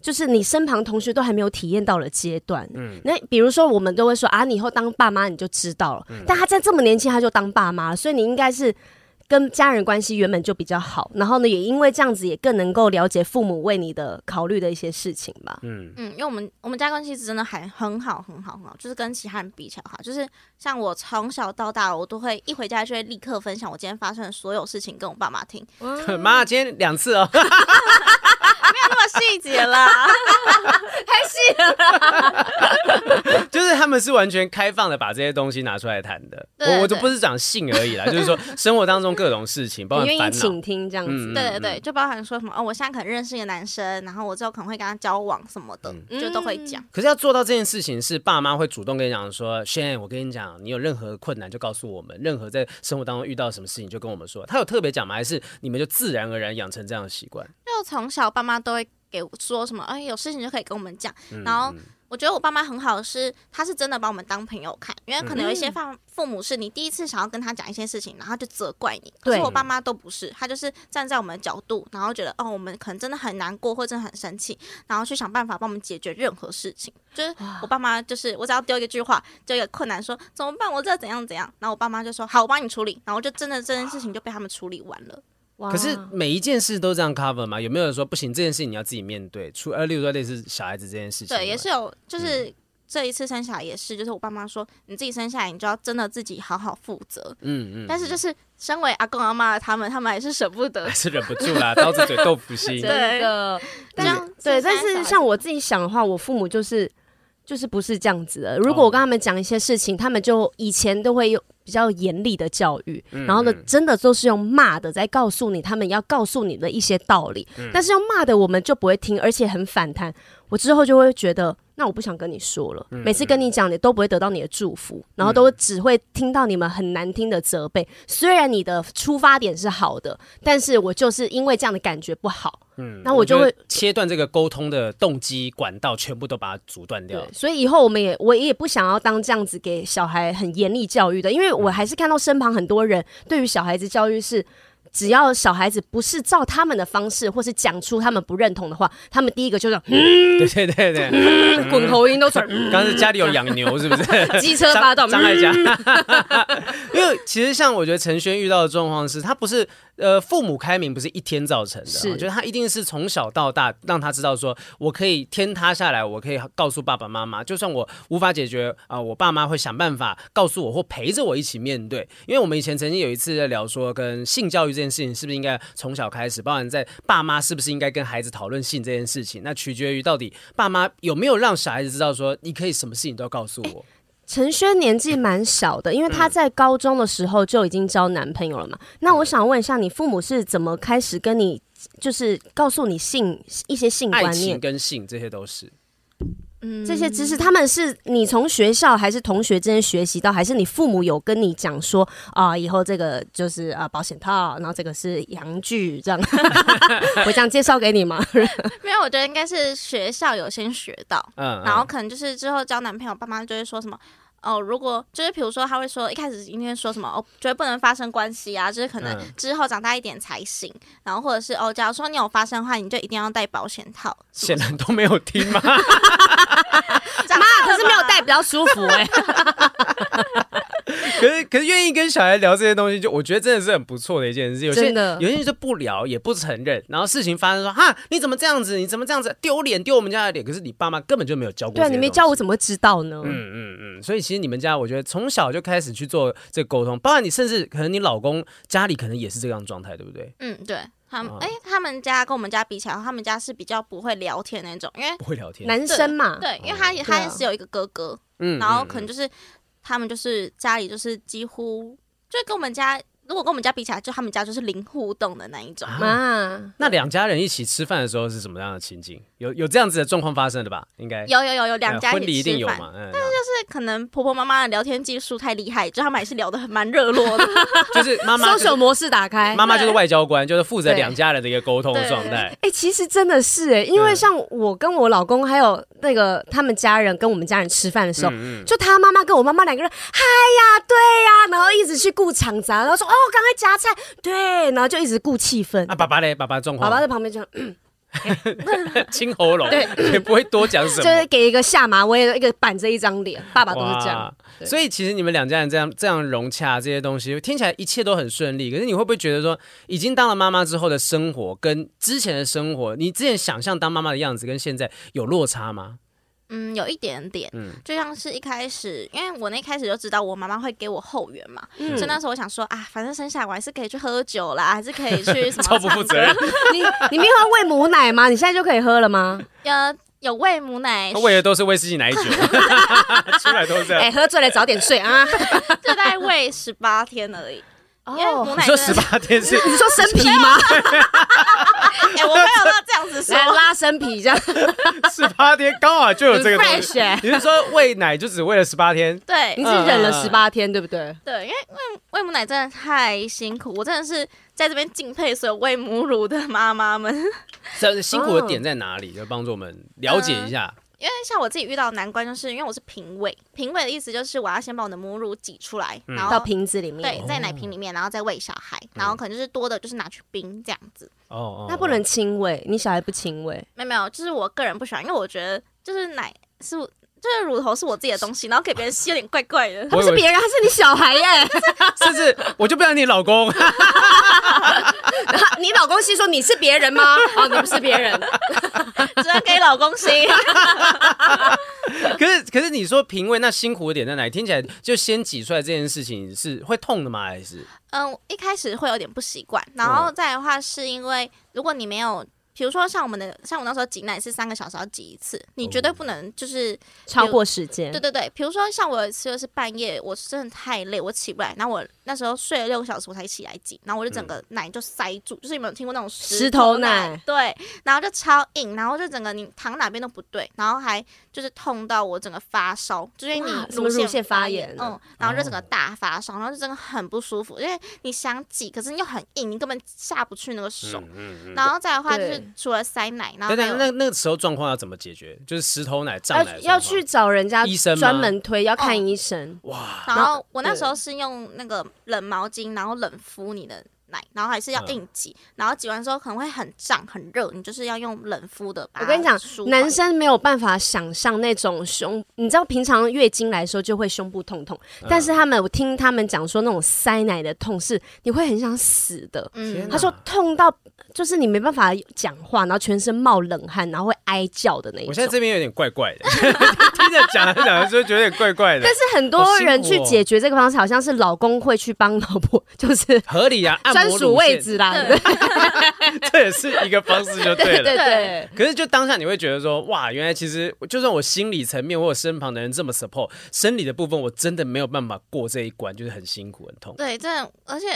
就是你身旁同学都还没有体验到的阶段。嗯，那比如说我们都会说啊，你以后当爸妈你就知道了。嗯，但他在这么年轻他就当爸妈了，所以你应该是。跟家人关系原本就比较好，然后呢，也因为这样子，也更能够了解父母为你的考虑的一些事情吧。嗯嗯，因为我们我们家关系真的还很好很好很好，就是跟其他人比起来好，就是像我从小到大，我都会一回家就会立刻分享我今天发生的所有事情跟我爸妈听。妈，今天两次哦。[LAUGHS] 没有那么细节啦，[LAUGHS] [LAUGHS] 太细了。就是他们是完全开放的，把这些东西拿出来谈的。我我就不是讲性而已啦，[LAUGHS] 就是说生活当中各种事情，[LAUGHS] 包括愿意倾听这样子。嗯、对对对，就包含说什么哦，我现在可能认识一个男生，然后我之后可能会跟他交往什么的，嗯、就都会讲。可是要做到这件事情，是爸妈会主动跟你讲说，Shane，我跟你讲，你有任何困难就告诉我们，任何在生活当中遇到什么事情就跟我们说。他有特别讲吗？还是你们就自然而然养成这样的习惯？就从小爸妈。都会给我说什么？哎，有事情就可以跟我们讲。然后我觉得我爸妈很好的是，他是真的把我们当朋友看。因为可能有一些父父母是你第一次想要跟他讲一些事情，然后就责怪你。可是我爸妈都不是，他就是站在我们的角度，然后觉得哦，我们可能真的很难过或真的很生气，然后去想办法帮我们解决任何事情。就是我爸妈就是我只要丢一句话，就一个困难说怎么办？我这怎样怎样？然后我爸妈就说好，我帮你处理。然后就真的这件事情就被他们处理完了。可是每一件事都这样 cover 吗？有没有人说不行？这件事情你要自己面对。除呃，例如说类似小孩子这件事情，对，也是有。就是这一次生下来也是，就是我爸妈说，你自己生下来，你就要真的自己好好负责。嗯嗯。但是就是身为阿公阿妈的他们，他们还是舍不得，[LAUGHS] 还是忍不住啦，[LAUGHS] 刀子嘴豆腐心。对的。但对，但是像我自己想的话，我父母就是就是不是这样子的。如果我跟他们讲一些事情，他们就以前都会有。比较严厉的教育，然后呢，真的都是用骂的在告诉你他们要告诉你的一些道理，但是用骂的我们就不会听，而且很反弹。我之后就会觉得，那我不想跟你说了。每次跟你讲，你都不会得到你的祝福，然后都只会听到你们很难听的责备。虽然你的出发点是好的，但是我就是因为这样的感觉不好。嗯，那我就会切断这个沟通的动机管道，全部都把它阻断掉。所以以后我们也，我也不想要当这样子给小孩很严厉教育的，因为我还是看到身旁很多人对于小孩子教育是。只要小孩子不是照他们的方式，或是讲出他们不认同的话，他们第一个就是，[LAUGHS] [LAUGHS] 嗯，对对对对，滚、嗯、口音都出来。刚、嗯、是家里有养牛是不是？机车发动，张爱嘉。[LAUGHS] 其实像我觉得陈轩遇到的状况是，他不是呃父母开明不是一天造成的，是我觉得他一定是从小到大让他知道说，我可以天塌下来，我可以告诉爸爸妈妈，就算我无法解决啊、呃，我爸妈会想办法告诉我或陪着我一起面对。因为我们以前曾经有一次在聊说，跟性教育这件事情是不是应该从小开始，包含在爸妈是不是应该跟孩子讨论性这件事情，那取决于到底爸妈有没有让小孩子知道说，你可以什么事情都要告诉我。欸陈轩年纪蛮小的，因为他在高中的时候就已经交男朋友了嘛。嗯、那我想问一下，你父母是怎么开始跟你，就是告诉你性一些性观念、爱情跟性这些都是，嗯，这些知识他们是你从学校还是同学之间学习到，还是你父母有跟你讲说啊、呃，以后这个就是啊保险套，然后这个是阳具这样，[LAUGHS] 我这样介绍给你吗？[LAUGHS] 没有，我觉得应该是学校有先学到，嗯，嗯，然后可能就是之后交男朋友，爸妈就会说什么。哦，如果就是比如说，他会说一开始今天说什么哦，绝对不能发生关系啊，就是可能之后长大一点才行。嗯、然后或者是哦，假如说你有发生的话，你就一定要戴保险套。显然都没有听吗？[LAUGHS] 妈，可是没有戴比较舒服哎、欸。[LAUGHS] 可是可是愿意跟小孩聊这些东西，就我觉得真的是很不错的一件事。有些的有些人就不聊，也不承认，然后事情发生说哈，你怎么这样子？你怎么这样子？丢脸丢我们家的脸。可是你爸妈根本就没有教过。对，你没教我怎么会知道呢？嗯嗯嗯。所以其实你们家，我觉得从小就开始去做这个沟通，包括你甚至可能你老公家里可能也是这样状态，对不对？嗯，对。他们哎、欸，他们家跟我们家比起来，他们家是比较不会聊天那种，因为不会聊天，男生嘛。对，因为他也他也是有一个哥哥，嗯，然后可能就是。他们就是家里就是几乎就跟我们家。如果跟我们家比起来，就他们家就是零互动的那一种啊。那两家人一起吃饭的时候是什么样的情景？有有这样子的状况发生的吧？应该有有有有两家婚礼一定有嘛？但是就是可能婆婆妈妈的聊天技术太厉害，就他们还是聊得很蛮热络的。[LAUGHS] 就是妈妈搜索模式打开，妈妈就是外交官，就是负责两家人的一个沟通状态。哎，其实真的是哎，因为像我跟我老公还有那个他们家人跟我们家人吃饭的时候，就他妈妈跟我妈妈两个人，嗨呀，对呀，然后一直去顾场杂，然后说哦，刚才夹菜。对，然后就一直顾气氛。啊，爸爸嘞，爸爸状况，爸爸在旁边就 [LAUGHS] 清喉咙，对，也不会多讲什么，就是给一个下马威的一个板着一张脸。爸爸都是这样，所以其实你们两家人这样这样融洽这些东西，听起来一切都很顺利。可是你会不会觉得说，已经当了妈妈之后的生活跟之前的生活，你之前想象当妈妈的样子跟现在有落差吗？嗯，有一点点，嗯，就像是一开始，因为我那一开始就知道我妈妈会给我后援嘛，嗯、所以那时候我想说啊，反正生下来我还是可以去喝酒啦，还是可以去什么？超不负责任！[LAUGHS] 你你没有要喂母奶吗？你现在就可以喝了吗？有 [LAUGHS] 有喂母奶，喂的都是威士忌奶酒，[LAUGHS] 出来都是这样。哎、欸，喝醉了早点睡啊！就在喂十八天而已。因为母奶你说十八天是？[LAUGHS] 你说生皮吗？[LAUGHS] 哎，我没有到这样子说，拉生皮这样。[LAUGHS] 十八天刚好就有这个东西。你是说喂奶就只喂了十八天？对，你是忍了十八天，对不对？对，因为喂喂母奶真的太辛苦，我真的是在这边敬佩所有喂母乳的妈妈们。这辛苦的点在哪里？就帮助我们了解一下。因为像我自己遇到的难关，就是因为我是瓶喂，瓶喂的意思就是我要先把我的母乳挤出来，嗯、然后到瓶子里面，对，在奶瓶里面，然后再喂小孩，然后可能就是多的，就是拿去冰这样子。哦哦，那不能亲喂，你小孩不亲喂？没有没有，就是我个人不喜欢，因为我觉得就是奶是。就是乳头是我自己的东西，然后给别人吸有点怪怪的。不是别人，他是你小孩耶，[LAUGHS] 甚至我就不要你老公。[LAUGHS] 你老公吸说你是别人吗？哦，你不是别人，[LAUGHS] 只能给老公吸。可是可是你说瓶喂那辛苦的点在哪里？听起来就先挤出来这件事情是会痛的吗？还是？嗯，一开始会有点不习惯，然后再来的话是因为如果你没有。比如说像我们的，像我那时候挤奶是三个小时要挤一次，你绝对不能就是超过时间。对对对，比如说像我有一次就是半夜，我真的太累，我起不来，然后我那时候睡了六个小时我才起来挤，然后我就整个奶就塞住，嗯、就是有没有听过那种石头奶？头奶。对，然后就超硬，然后就整个你躺哪边都不对，然后还就是痛到我整个发烧，就是因为你乳腺发炎，嗯，然后就整个大发烧，然后就真的很不舒服，因为你想挤，可是你又很硬，你根本下不去那个手，嗯嗯嗯、然后再的话就是。除了塞奶，然后对对，那那个时候状况要怎么解决？就是石头奶胀奶要去找人家医生专门推，要看医生。哇！然后我那时候是用那个冷毛巾，然后冷敷你的奶，然后还是要硬挤，嗯、然后挤完之后可能会很胀很热，你就是要用冷敷的。我跟你讲，男生没有办法想象那种胸，你知道平常月经来的时候就会胸部痛痛，嗯、但是他们我听他们讲说那种塞奶的痛是你会很想死的。嗯，他说痛到就是你没办法讲话，然后全身冒冷汗，然后会哀叫的那种。我现在这边有点怪怪的，[LAUGHS] 听着讲着讲着就觉得有点怪怪的。[LAUGHS] 但是很多人去解决这个方式，好像是老公会去帮老婆，就是合理啊，[LAUGHS] 专属位置啦。[LAUGHS] 这也是一个方式，就对了。对对对。可是就当下你会觉得说，哇，原来其实就算我心理层面，或者身旁的人这么 support，生理的部分我真的没有办法过这一关，就是很辛苦很痛。对，这而且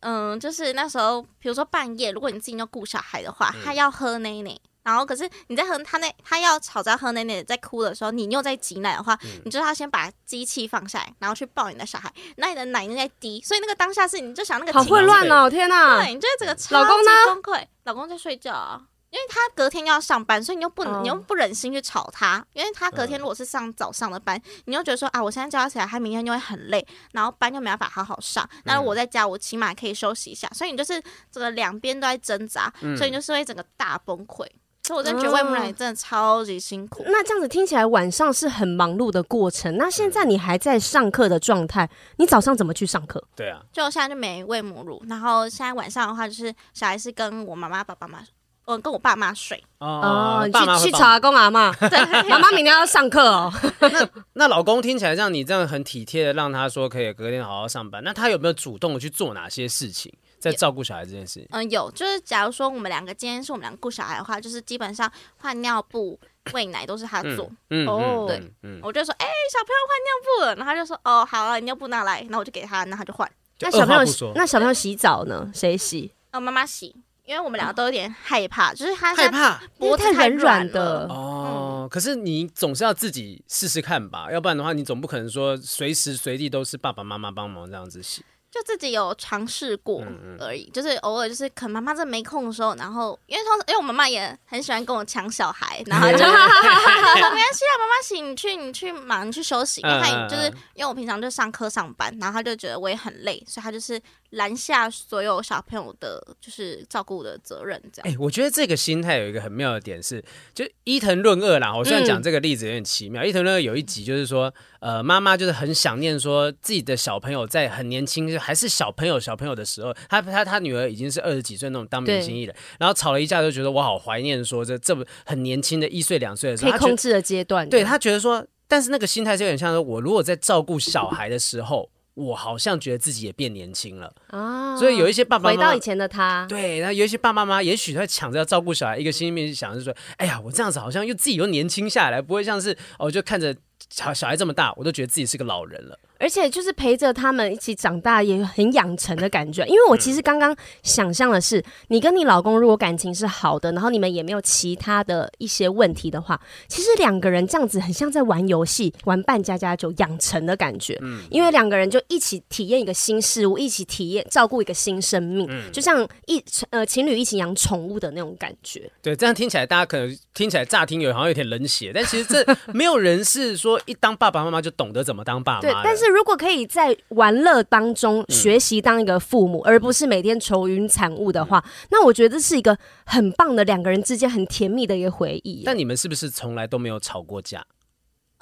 嗯，就是那时候，比如说半夜，如果你自己要顾小孩的话，他要喝奶奶。然后可是你在喝他那他要吵着喝奶奶在哭的时候，你又在挤奶的话，嗯、你就要先把机器放下来，然后去抱你的小孩，那你的奶又在滴，所以那个当下是你就想那个好混乱哦，天哪！对，你觉得这个超级崩溃。老公呢？老公在睡觉啊，因为他隔天要上班，所以你又不你又不忍心去吵他，因为他隔天如果是上早上的班，嗯、你又觉得说啊，我现在叫他起来，他明天就会很累，然后班又没办法好好上。那我在家，我起码可以休息一下，所以你就是这个两边都在挣扎，嗯、所以你就是会整个大崩溃。所以我真的觉得喂母奶真的超级辛苦。那这样子听起来晚上是很忙碌的过程。那现在你还在上课的状态，你早上怎么去上课？对啊，就现在就没喂母乳，然后现在晚上的话就是小孩是跟我妈妈、爸爸妈妈，嗯，跟我爸妈睡。哦，你去去找阿公阿妈。[LAUGHS] 对，妈妈明天要上课哦。[LAUGHS] 那那老公听起来像你这样很体贴的，让他说可以隔天好好上班。那他有没有主动的去做哪些事情？在照顾小孩这件事情，嗯，有，就是假如说我们两个今天是我们两个顾小孩的话，就是基本上换尿布、喂奶都是他做。嗯，哦，对，嗯，我就说，哎，小朋友换尿布了，然后他就说，哦，好了，尿布拿来，然后我就给他，然后他就换。那小朋友，那小朋友洗澡呢？谁洗？哦，妈妈洗，因为我们两个都有点害怕，就是他害怕脖子太软的。哦，可是你总是要自己试试看吧，要不然的话，你总不可能说随时随地都是爸爸妈妈帮忙这样子洗。就自己有尝试过而已，嗯嗯，就是偶尔就是可能妈妈在没空的时候，然后因为通常因为我妈妈也很喜欢跟我抢小孩，然后就说 [LAUGHS] 没关系啊，妈妈洗，你去你去忙你去休息，因为她就是因为我平常就上课上班，然后她就觉得我也很累，所以她就是。拦下所有小朋友的，就是照顾的责任，这样。哎、欸，我觉得这个心态有一个很妙的点是，就伊藤润二啦。我虽然讲这个例子有点奇妙，伊藤润二有一集就是说，呃，妈妈就是很想念说自己的小朋友在很年轻，还是小朋友小朋友的时候，他他他女儿已经是二十几岁那种当明星艺人，然后吵了一架就觉得我好怀念说这这么很年轻的一岁两岁的时候，可以控制的阶段。对他觉得说，但是那个心态就有点像说，我如果在照顾小孩的时候。我好像觉得自己也变年轻了啊，所以有一些爸爸回到以前的他，对，然后有一些爸爸妈妈也许他抢着要照顾小孩，一个心里面想的是说，哎呀，我这样子好像又自己又年轻下来，不会像是哦，就看着小小孩这么大，我都觉得自己是个老人了。而且就是陪着他们一起长大，也很养成的感觉。因为我其实刚刚想象的是，你跟你老公如果感情是好的，然后你们也没有其他的一些问题的话，其实两个人这样子很像在玩游戏，玩扮家家酒养成的感觉。嗯，因为两个人就一起体验一个新事物，一起体验照顾一个新生命，嗯，就像一呃情侣一起养宠物的那种感觉。对，这样听起来大家可能听起来乍听有好像有点冷血，但其实这 [LAUGHS] 没有人是说一当爸爸妈妈就懂得怎么当爸妈。对，但是。如果可以在玩乐当中学习当一个父母，嗯、而不是每天愁云惨雾的话，嗯、那我觉得这是一个很棒的两个人之间很甜蜜的一个回忆。但你们是不是从来都没有吵过架？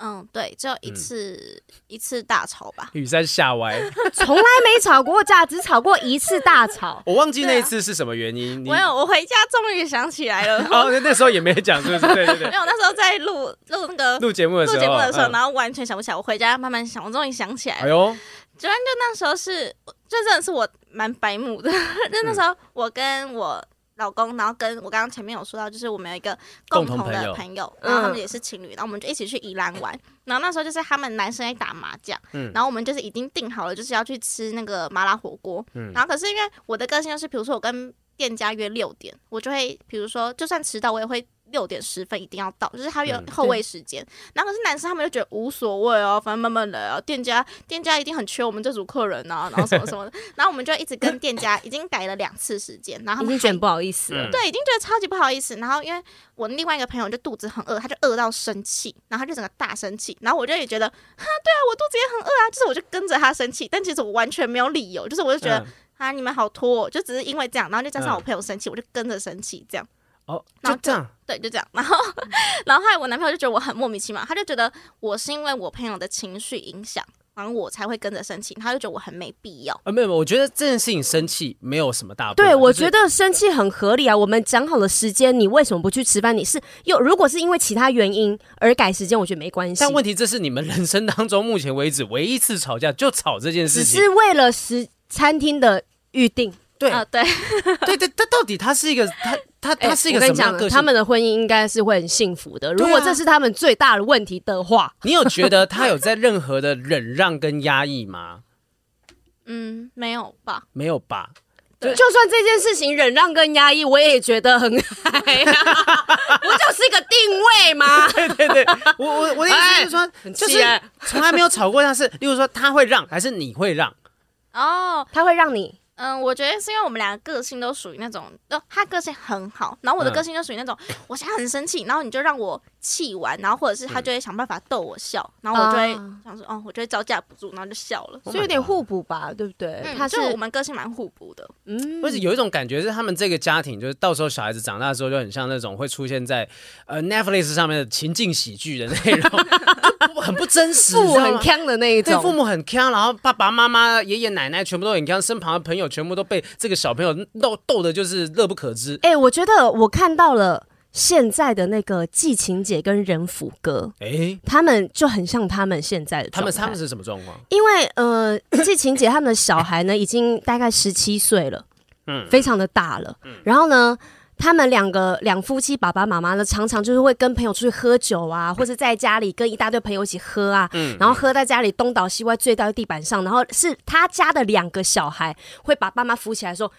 嗯，对，只有一次、嗯、一次大吵吧。雨山吓歪，[LAUGHS] 从来没吵过架，只吵过一次大吵。我忘记那一次是什么原因。没有、啊，我回家终于想起来了。哦，那时候也没讲，是不是？对对对。没有，那时候在录录那个录节目的时候，录节目的时候，然后完全想不起来。我回家慢慢想，我终于想起来了。哎呦，主要就那时候是，就真的是我蛮白目的。[LAUGHS] 就那时候我跟我。老公，然后跟我刚刚前面有说到，就是我们有一个共同的朋友，然后他们也是情侣，然后我们就一起去宜兰玩。然后那时候就是他们男生在打麻将，然后我们就是已经定好了，就是要去吃那个麻辣火锅。然后可是因为我的个性就是，比如说我跟店家约六点，我就会，比如说就算迟到，我也会。六点十分一定要到，就是他有后位时间。嗯、然后可是男生他们就觉得无所谓哦，反正慢慢来啊。店家店家一定很缺我们这组客人啊，然后什么什么的。然后我们就一直跟店家 [COUGHS] 已经改了两次时间，然后他们已经觉得不好意思了。对，已经觉得超级不好意思。然后因为我另外一个朋友就肚子很饿，他就饿到生气，然后他就整个大生气。然后我就也觉得，哈，对啊，我肚子也很饿啊，就是我就跟着他生气，但其实我完全没有理由，就是我就觉得。嗯啊，你们好拖，就只是因为这样，然后就加上我朋友生气，嗯、我就跟着生气，这样。哦，就这样，对，就这样。然后，[LAUGHS] 然后后来我男朋友就觉得我很莫名其妙，他就觉得我是因为我朋友的情绪影响。然后我才会跟着生气，他就觉得我很没必要。啊，没有没有，我觉得这件事情生气没有什么大不了。对，我觉得生气很合理啊。我们讲好了时间，你为什么不去吃饭？你是又如果是因为其他原因而改时间，我觉得没关系。但问题这是你们人生当中目前为止唯一一次吵架，就吵这件事情，只是为了时餐厅的预定。对啊，对，[LAUGHS] 对对，他到底他是一个他他他是一个什么样个性？他们的婚姻应该是会很幸福的。如果这是他们最大的问题的话，[LAUGHS] 你有觉得他有在任何的忍让跟压抑吗？嗯，没有吧？没有吧？就就算这件事情忍让跟压抑，我也觉得很 [LAUGHS] 嗨，不就是一个定位吗？对对对，我我我的意思是说，就是从来没有吵过，但是例如说他会让，还是你会让？哦，他会让你。嗯，我觉得是因为我们俩个个性都属于那种，呃，他个性很好，然后我的个性就属于那种，嗯、我现在很生气，然后你就让我气完，然后或者是他就会想办法逗我笑，嗯、然后我就会想说，哦，我就会招架不住，然后就笑了，所以有点互补吧，对不对？嗯、他是我们个性蛮互补的，嗯，而且有一种感觉是他们这个家庭，就是到时候小孩子长大的时候，就很像那种会出现在呃 Netflix 上面的情境喜剧的内容。很不真实，父母很锵的那一种，对，父母很锵，然后爸爸妈妈、爷爷奶奶全部都很锵，身旁的朋友全部都被这个小朋友逗逗的，就是乐不可支。哎、欸，我觉得我看到了现在的那个季晴姐跟仁甫哥，哎、欸，他们就很像他们现在的。他们他们是什么状况？因为呃，季晴姐他们的小孩呢，已经大概十七岁了，嗯，非常的大了，嗯，然后呢。他们两个两夫妻爸爸妈妈呢，常常就是会跟朋友出去喝酒啊，或者在家里跟一大堆朋友一起喝啊，嗯，然后喝在家里东倒西歪，醉到地板上，然后是他家的两个小孩会把爸妈扶起来说。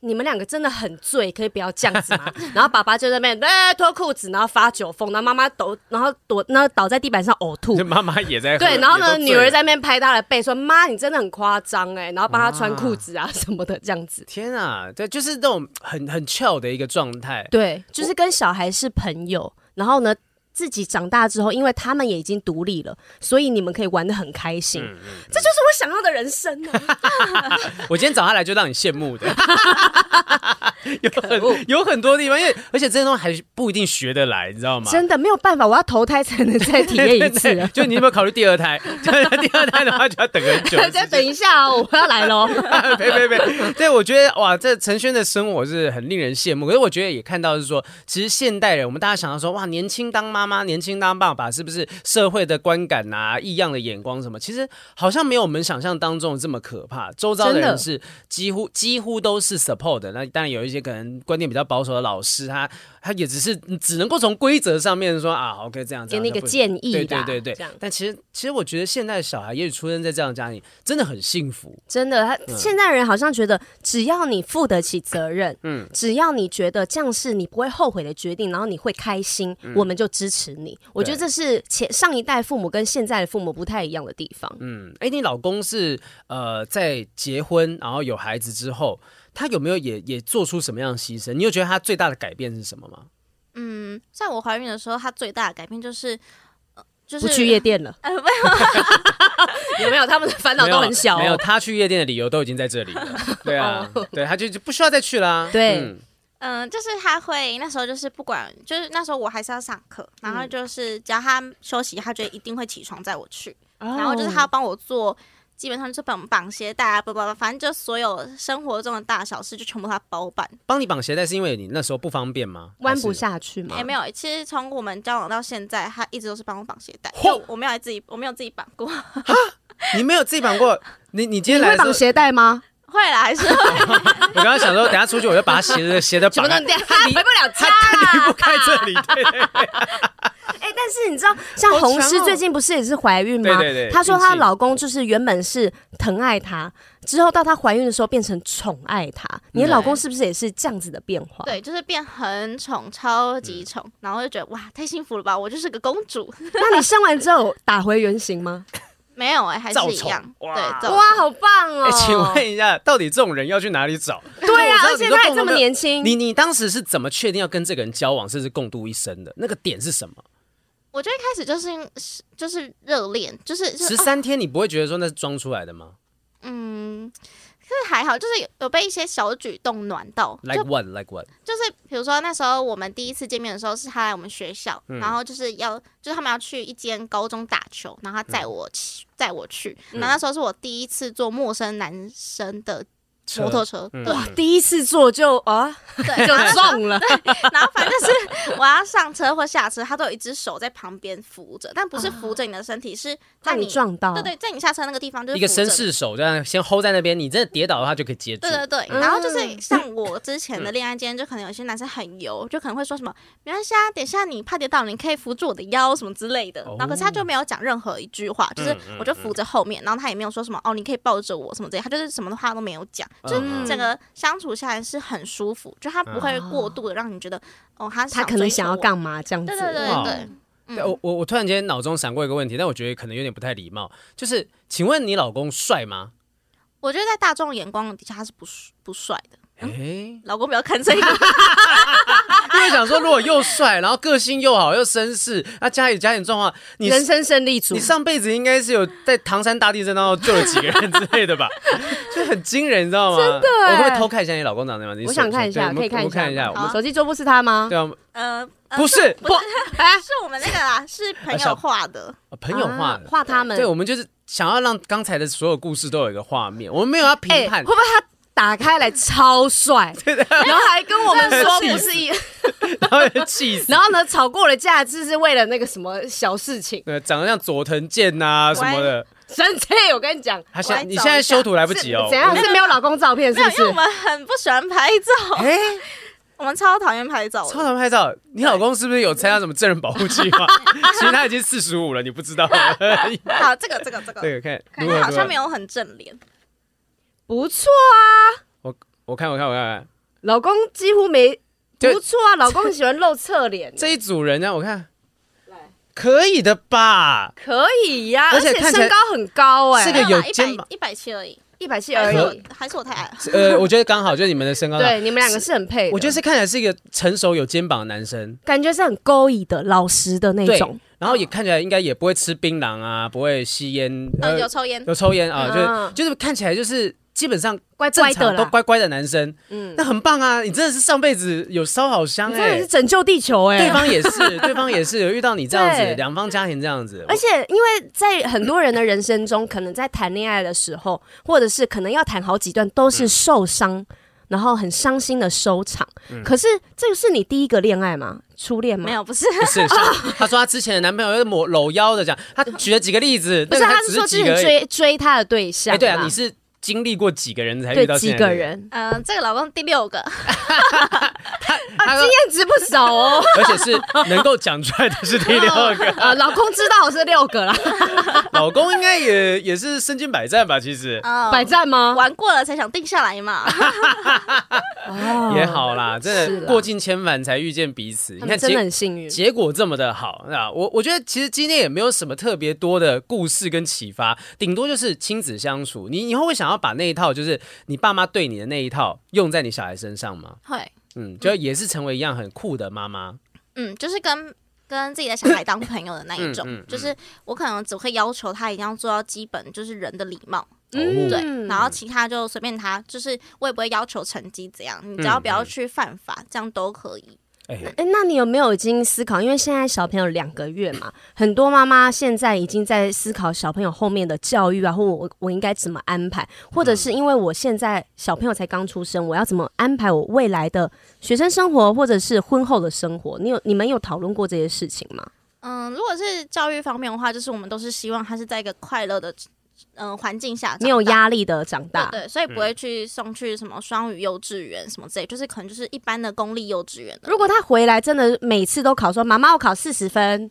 你们两个真的很醉，可以不要这样子吗？[LAUGHS] 然后爸爸就在那边哎脱裤子，然后发酒疯，然后妈妈抖，然后躲，然后倒在地板上呕吐。妈妈也在对，然后呢，女儿在那边拍他的背说：“妈，你真的很夸张哎！”然后帮他穿裤子啊什么的这样子。天啊，对，就是这种很很翘的一个状态。对，就是跟小孩是朋友，然后呢。自己长大之后，因为他们也已经独立了，所以你们可以玩得很开心。嗯嗯、这就是我想要的人生啊！[LAUGHS] 我今天找他来就让你羡慕的，[LAUGHS] 有很有很多地方，因为而且这些东西还不一定学得来，你知道吗？真的没有办法，我要投胎才能再体验一次。对对对，就你有没有考虑第二胎？[LAUGHS] 第二胎的话就要等很久。再等一下哦，我要来喽！别别别！对，我觉得哇，这陈轩的生活是很令人羡慕。可是我觉得也看到是说，其实现代人，我们大家想到说，哇，年轻当妈。妈妈年轻当爸爸，是不是社会的观感啊、异样的眼光什么？其实好像没有我们想象当中这么可怕。周遭的人是几乎几乎都是 support 的。那当然有一些可能观念比较保守的老师，他他也只是只能够从规则上面说啊，OK 这样子给你个建议，对对对对。但其实其实我觉得现在的小孩也许出生在这样的家庭，真的很幸福。真的，他、嗯、现在人好像觉得只要你负得起责任，嗯，只要你觉得这样是你不会后悔的决定，然后你会开心，嗯、我们就支持你，我觉得这是前上一代父母跟现在的父母不太一样的地方。嗯，哎、欸，你老公是呃在结婚然后有孩子之后，他有没有也也做出什么样的牺牲？你有觉得他最大的改变是什么吗？嗯，在我怀孕的时候，他最大的改变就是呃就是不去夜店了。呃，没有，[LAUGHS] 有没有？他们的烦恼都很小、哦没。没有，他去夜店的理由都已经在这里了。对啊，[LAUGHS] 对，他就就不需要再去啦。对。嗯嗯，就是他会那时候就是不管，就是那时候我还是要上课，然后就是只要他休息，他就一定会起床载我去，嗯、然后就是他要帮我做，基本上就是绑绑鞋带啊，不不不，反正就所有生活中的大小事就全部他包办。帮你绑鞋带是因为你那时候不方便吗？弯不下去吗？也、欸、没有，其实从我们交往到现在，他一直都是帮我绑鞋带，就我没有自己，我没有自己绑过。你没有自己绑过？你你今天来绑鞋带吗？会啦，还是会。[LAUGHS] 我刚刚想说，等下出去我就把他鞋子鞋的绑，他回不了家，他离不开这里。对 [LAUGHS] 对对。哎，但是你知道，像红师最近不是也是怀孕吗？对对对。她说她老公就是原本是疼爱她，之后到她怀孕的时候变成宠爱她。你的老公是不是也是这样子的变化？对，就是变很宠，超级宠，然后就觉得哇，太幸福了吧，我就是个公主。那你生完之后打回原形吗？没有哎、欸，还是一样。哇对，哇，好棒哦！哎、欸，请问一下，到底这种人要去哪里找？对啊，而且他还这么年轻。你你当时是怎么确定要跟这个人交往，甚至共度一生的？那个点是什么？我觉得一开始就是就是热恋，就是十三天，你不会觉得说那是装出来的吗？嗯，是还好，就是有有被一些小举动暖到。Like what? Like what? 就是比如说那时候我们第一次见面的时候，是他来我们学校，嗯、然后就是要就是他们要去一间高中打球，然后他载我去载、嗯、我去，然后那时候是我第一次坐陌生男生的。摩托车，嗯、哇，第一次坐就啊，对，[LAUGHS] 就撞了。然后反正是我要上车或下车，他都有一只手在旁边扶着，但不是扶着你的身体，是在你，撞到，对对，在你下车那个地方就是一个绅士手这样先 hold 在那边，你真的跌倒的话就可以接住。对对对，然后就是像我之前的恋爱间，就可能有些男生很油，就可能会说什么没关系啊，等下你怕跌倒，你可以扶住我的腰什么之类的。然后可是他就没有讲任何一句话，就是我就扶着后面，然后他也没有说什么哦，你可以抱着我什么之类，他就是什么话都没有讲。就整个相处下来是很舒服，就他不会过度的让你觉得哦，他他可能想要干嘛这样子。对对对对，对。我我我突然间脑中闪过一个问题，但我觉得可能有点不太礼貌，就是请问你老公帅吗？我觉得在大众眼光底下他是不不帅的。哎，老公不要看这个。[LAUGHS] 因为想说，如果又帅，然后个性又好，又绅士，那家里家庭状况，你人生胜利组，你上辈子应该是有在唐山大地震当中救了几个人之类的吧？[LAUGHS] 就很惊人，你知道吗？真的，我会偷看一下你老公长什么样？我想看一下，可以看看一下。我们手机桌布是他吗？对啊，呃，不是，不是，[LAUGHS] 是我们那个啊，是朋友画的，朋友画的，画他们。对，我们就是想要让刚才的所有故事都有一个画面，我们没有要评判，会不会他？打开来超帅，[LAUGHS] 然后还跟我们说不是一，[LAUGHS] 然后气死，然后呢吵过了架，就是为了那个什么小事情，对，长得像佐藤健呐什么的，生气，我跟你讲，他现你现在修图来不及哦，怎样？是没有老公照片是不是？因为我们很不喜欢拍照，哎，我们超讨厌拍照，超讨厌拍照。你老公是不是有参加什么证人保护计划？[LAUGHS] 其实他已经四十五了，你不知道。好，这个这个这个，这个看，看好像没有很正脸。不错啊，我我看我看我看，老公几乎没不错啊，老公很喜欢露侧脸。这一组人呢，我看可以的吧？可以呀，而且身高很高哎，这个有肩膀，一百七而已，一百七而已，还是我太矮了？呃，[LAUGHS] 我觉得刚好，就是你们的身高，对，你们两个是很配。我觉得是看起来是一个成熟有肩膀的男生，感觉是很勾引的、老实的那种。然后也看起来应该也不会吃槟榔啊，不会吸烟，呃，有抽烟，有抽烟啊，就就是看起来就是。基本上乖乖的都乖乖的男生，嗯，那很棒啊！你真的是上辈子有烧好香哎，真的是拯救地球哎！对方也是，[LAUGHS] 对方也是有遇到你这样子，两方家庭这样子。而且因为在很多人的人生中，可能在谈恋爱的时候，或者是可能要谈好几段，都是受伤，然后很伤心的收场。可是这个是你第一个恋爱吗？初恋吗？没有，不是，不是。他说他之前的男朋友是抹搂腰的，讲他举了几个例子，不是，他是说是追追他的对象。哎，对啊，你是。经历过几个人才遇到几个人？嗯，这个老公第六个，[LAUGHS] 他经验值不少哦，[LAUGHS] 而且是能够讲出来的是第六个。呃，[LAUGHS] 老公知道我是六个啦，[LAUGHS] 老公应该也也是身经百战吧？其实，百战吗？玩过了才想定下来嘛。也好啦，真的过尽千帆才遇见彼此。你看，真的很幸运，结果这么的好啊！我我觉得其实今天也没有什么特别多的故事跟启发，顶多就是亲子相处。你以后会想要。要把那一套，就是你爸妈对你的那一套，用在你小孩身上吗？会，嗯，就也是成为一样很酷的妈妈。嗯，就是跟跟自己的小孩当朋友的那一种。嗯嗯嗯、就是我可能只会要求他一定要做到基本，就是人的礼貌。嗯，对。然后其他就随便他，就是我也不会要求成绩怎样，你只要不要去犯法，这样都可以。哎、欸，那你有没有已经思考？因为现在小朋友两个月嘛，很多妈妈现在已经在思考小朋友后面的教育啊，或我我应该怎么安排，或者是因为我现在小朋友才刚出生，我要怎么安排我未来的学生生活，或者是婚后的生活？你有你们有讨论过这些事情吗？嗯，如果是教育方面的话，就是我们都是希望他是在一个快乐的。嗯，环境下没有压力的长大，对，所以不会去送去什么双语幼稚园什么之类，就是可能就是一般的公立幼稚园。如果他回来真的每次都考说，妈妈我考四十分。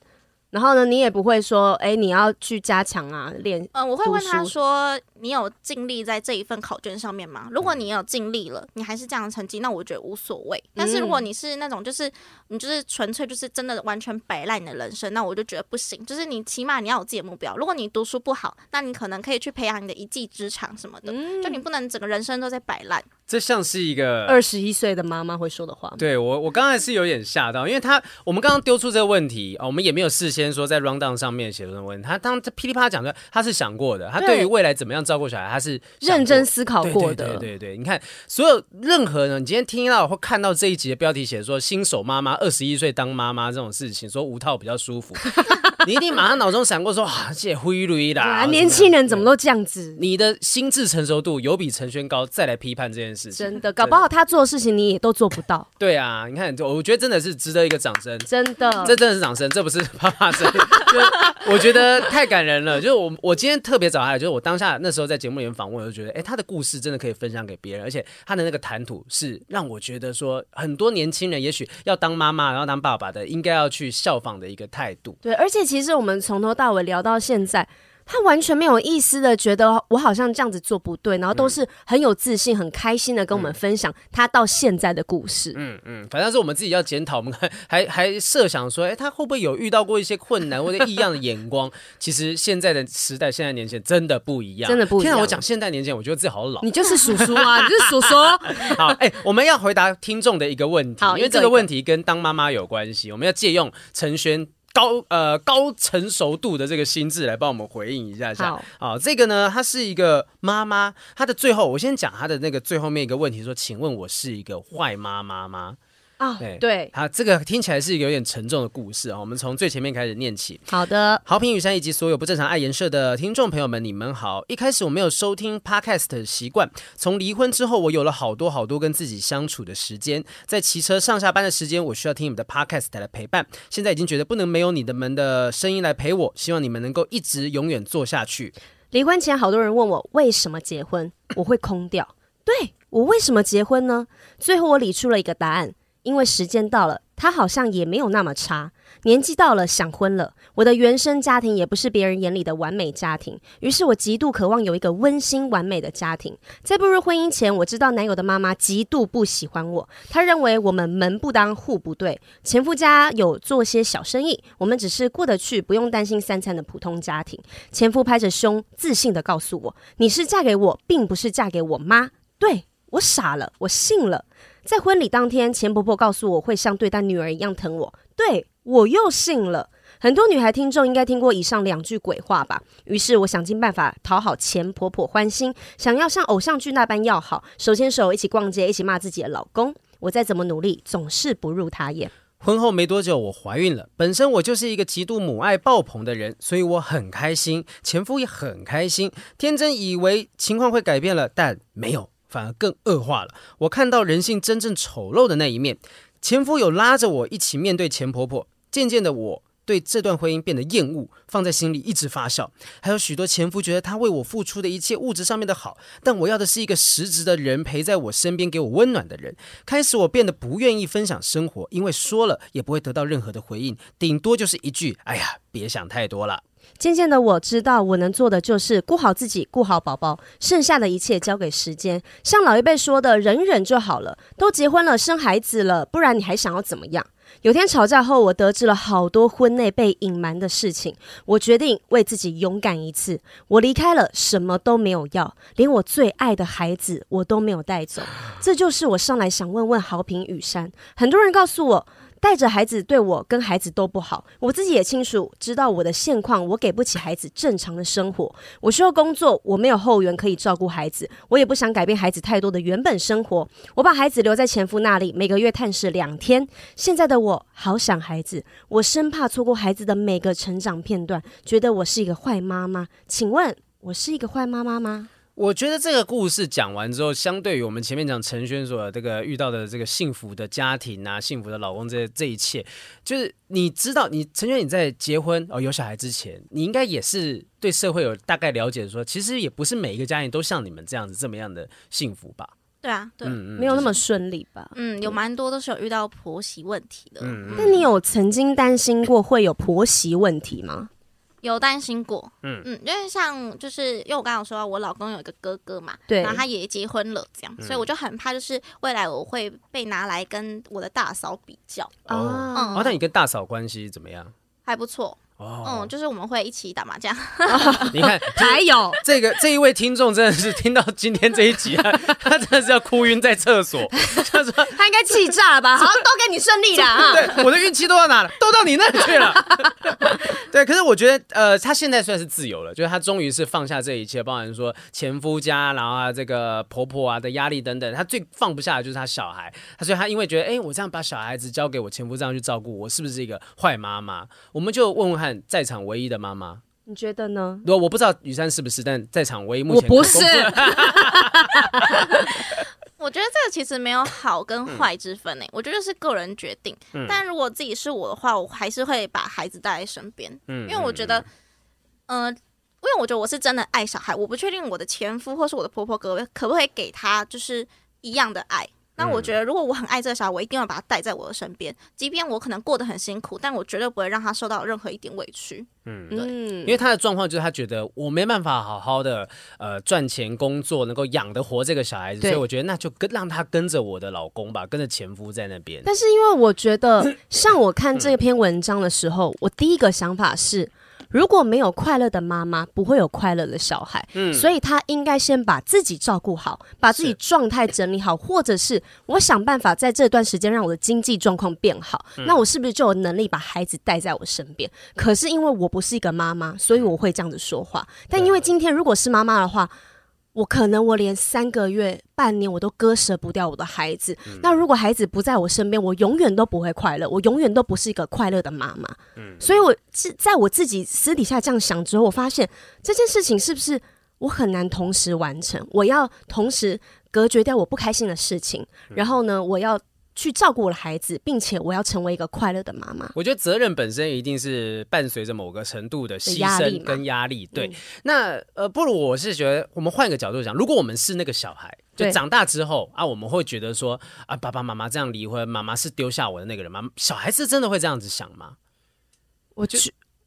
然后呢，你也不会说，哎，你要去加强啊，练。嗯，我会问他说，你有尽力在这一份考卷上面吗？如果你有尽力了，你还是这样的成绩，那我觉得无所谓。但是如果你是那种，就是你就是纯粹就是真的完全摆烂你的人生，那我就觉得不行。就是你起码你要有自己的目标。如果你读书不好，那你可能可以去培养你的一技之长什么的。就你不能整个人生都在摆烂。这像是一个二十一岁的妈妈会说的话。对我，我刚才是有点吓到，因为他我们刚刚丢出这个问题啊，我们也没有事先说在 rundown 上面写的问题。他当他噼里啪啦讲的，他是想过的。他对于未来怎么样照顾小孩，他是认真思考过的。对对对，对，对，你看，所有任何人，你今天听到或看到这一集的标题写说新手妈妈二十一岁当妈妈这种事情，说无套比较舒服，[LAUGHS] 你一定马上脑中闪过说啊，这灰驴啦，年轻人怎么都这样子？你的心智成熟度有比陈轩高，再来批判这件事情，真的搞不好他做的事情你也都做不到。对啊，你看，我觉得真的是值得一个掌声，真的，这真的是掌声，这不是啪啪声。[LAUGHS] 就我觉得太感人了，就是我我今天特别找他，就是我当下那时候在节目里面访问，我就觉得，哎，他的故事真的可以分享给别人，而且他的那个谈吐是让我觉得说，很多年轻人也许要当妈妈，然后当爸爸的，应该要去效仿的一个态度。对，而且其实我们从头到尾聊到现在。他完全没有一丝的觉得我好像这样子做不对，然后都是很有自信、很开心的跟我们分享他到现在的故事。嗯嗯，反正是我们自己要检讨，我们 [LAUGHS] 还还还设想说，哎，他会不会有遇到过一些困难或者异样的眼光？其实现在的时代，现在年轻人真的不一样，真的不一样。天啊，我讲现代年轻人，我觉得自己好老。你就是叔叔啊，你就是叔叔。[LAUGHS] 好，哎，我们要回答听众的一个问题，因为这个问题跟当妈妈有关系，我们要借用陈轩。高呃高成熟度的这个心智来帮我们回应一下下，好，好，这个呢，她是一个妈妈，她的最后，我先讲她的那个最后面一个问题，说，请问我是一个坏妈妈吗？啊，对对，好，这个听起来是有点沉重的故事啊。我们从最前面开始念起。好的，好平雨山以及所有不正常爱颜色的听众朋友们，你们好。一开始我没有收听 Podcast 的习惯，从离婚之后，我有了好多好多跟自己相处的时间。在骑车上下班的时间，我需要听你们的 Podcast 来陪伴。现在已经觉得不能没有你们的声音来陪我，希望你们能够一直永远做下去。离婚前，好多人问我为什么结婚，我会空掉。对，我为什么结婚呢？最后我理出了一个答案。因为时间到了，他好像也没有那么差。年纪到了，想婚了。我的原生家庭也不是别人眼里的完美家庭，于是我极度渴望有一个温馨完美的家庭。在步入婚姻前，我知道男友的妈妈极度不喜欢我，她认为我们门不当户不对。前夫家有做些小生意，我们只是过得去，不用担心三餐的普通家庭。前夫拍着胸，自信地告诉我：“你是嫁给我，并不是嫁给我妈。”对，我傻了，我信了。在婚礼当天，前婆婆告诉我会像对待女儿一样疼我，对，我又信了。很多女孩听众应该听过以上两句鬼话吧？于是我想尽办法讨好前婆婆欢心，想要像偶像剧那般要好，手牵手一起逛街，一起骂自己的老公。我再怎么努力，总是不入她眼。婚后没多久，我怀孕了。本身我就是一个极度母爱爆棚的人，所以我很开心，前夫也很开心，天真以为情况会改变了，但没有。反而更恶化了。我看到人性真正丑陋的那一面。前夫有拉着我一起面对前婆婆。渐渐的，我对这段婚姻变得厌恶，放在心里一直发酵。还有许多前夫觉得他为我付出的一切物质上面的好，但我要的是一个实质的人陪在我身边，给我温暖的人。开始我变得不愿意分享生活，因为说了也不会得到任何的回应，顶多就是一句：“哎呀，别想太多了。”渐渐的，我知道我能做的就是顾好自己，顾好宝宝，剩下的一切交给时间。像老一辈说的，忍忍就好了。都结婚了，生孩子了，不然你还想要怎么样？有天吵架后，我得知了好多婚内被隐瞒的事情。我决定为自己勇敢一次。我离开了，什么都没有要，连我最爱的孩子我都没有带走。这就是我上来想问问豪平雨珊。很多人告诉我，带着孩子对我跟孩子都不好，我自己也清楚知道我的现况，我给不起孩子正常的生活。我需要工作，我没有后援可以照顾孩子，我也不想改变孩子太多的原本生活。我把孩子留在前夫那里，每个月探视两天。现在的我好想孩子，我生怕错过孩子的每个成长片段，觉得我是一个坏妈妈。请问，我是一个坏妈妈吗？我觉得这个故事讲完之后，相对于我们前面讲陈轩所这个遇到的这个幸福的家庭啊、幸福的老公这这一切，就是你知道，你陈轩你在结婚哦有小孩之前，你应该也是对社会有大概了解说，说其实也不是每一个家庭都像你们这样子这么样的幸福吧？对啊，对，嗯、没有那么顺利吧？嗯，有蛮多都是有遇到婆媳问题的。嗯，那你有曾经担心过会有婆媳问题吗？有担心过，嗯嗯，因为像就是因为我刚刚有说到我老公有一个哥哥嘛，对，然后他也结婚了，这样，嗯、所以我就很怕，就是未来我会被拿来跟我的大嫂比较。哦，嗯、哦，那你跟大嫂关系怎么样？还不错。嗯，就是我们会一起打麻将。[LAUGHS] 你看，[LAUGHS] 还有这个这一位听众真的是听到今天这一集啊，[LAUGHS] 他真的是要哭晕在厕所。他说他应该气炸了吧？好像，都给你顺利了啊！对，我的运气都到哪了？都到你那里去了。对，可是我觉得，呃，他现在算是自由了，就是他终于是放下这一切，包含说前夫家，然后啊这个婆婆啊的压力等等，他最放不下的就是他小孩。他所以他因为觉得，哎，我这样把小孩子交给我前夫这样去照顾，我是不是一个坏妈妈？我们就问问看。在场唯一的妈妈，你觉得呢？我我不知道雨珊是不是，但在场唯一目前我不是。[LAUGHS] 我觉得这个其实没有好跟坏之分诶，我觉得是个人决定。嗯、但如果自己是我的话，我还是会把孩子带在身边。嗯，因为我觉得，嗯、呃，因为我觉得我是真的爱小孩，我不确定我的前夫或是我的婆婆可可不可以给他就是一样的爱。那我觉得，如果我很爱这个小孩，我一定要把他带在我的身边，即便我可能过得很辛苦，但我绝对不会让他受到任何一点委屈。嗯，对，因为他的状况就是他觉得我没办法好好的呃赚钱工作，能够养得活这个小孩子，所以我觉得那就跟让他跟着我的老公吧，跟着前夫在那边。但是因为我觉得，[LAUGHS] 像我看这篇文章的时候，我第一个想法是。如果没有快乐的妈妈，不会有快乐的小孩。嗯，所以他应该先把自己照顾好，把自己状态整理好，或者是我想办法在这段时间让我的经济状况变好。嗯，那我是不是就有能力把孩子带在我身边？可是因为我不是一个妈妈，所以我会这样子说话。但因为今天如果是妈妈的话。我可能我连三个月、半年我都割舍不掉我的孩子。嗯、那如果孩子不在我身边，我永远都不会快乐，我永远都不是一个快乐的妈妈。嗯，所以我是在我自己私底下这样想之后，我发现这件事情是不是我很难同时完成？我要同时隔绝掉我不开心的事情，然后呢，我要。去照顾我的孩子，并且我要成为一个快乐的妈妈。我觉得责任本身一定是伴随着某个程度的牺牲跟压力。对，嗯、那呃，不如我是觉得，我们换一个角度讲，如果我们是那个小孩，就长大之后啊，我们会觉得说啊，爸爸妈妈这样离婚，妈妈是丢下我的那个人吗？小孩子真的会这样子想吗？我就。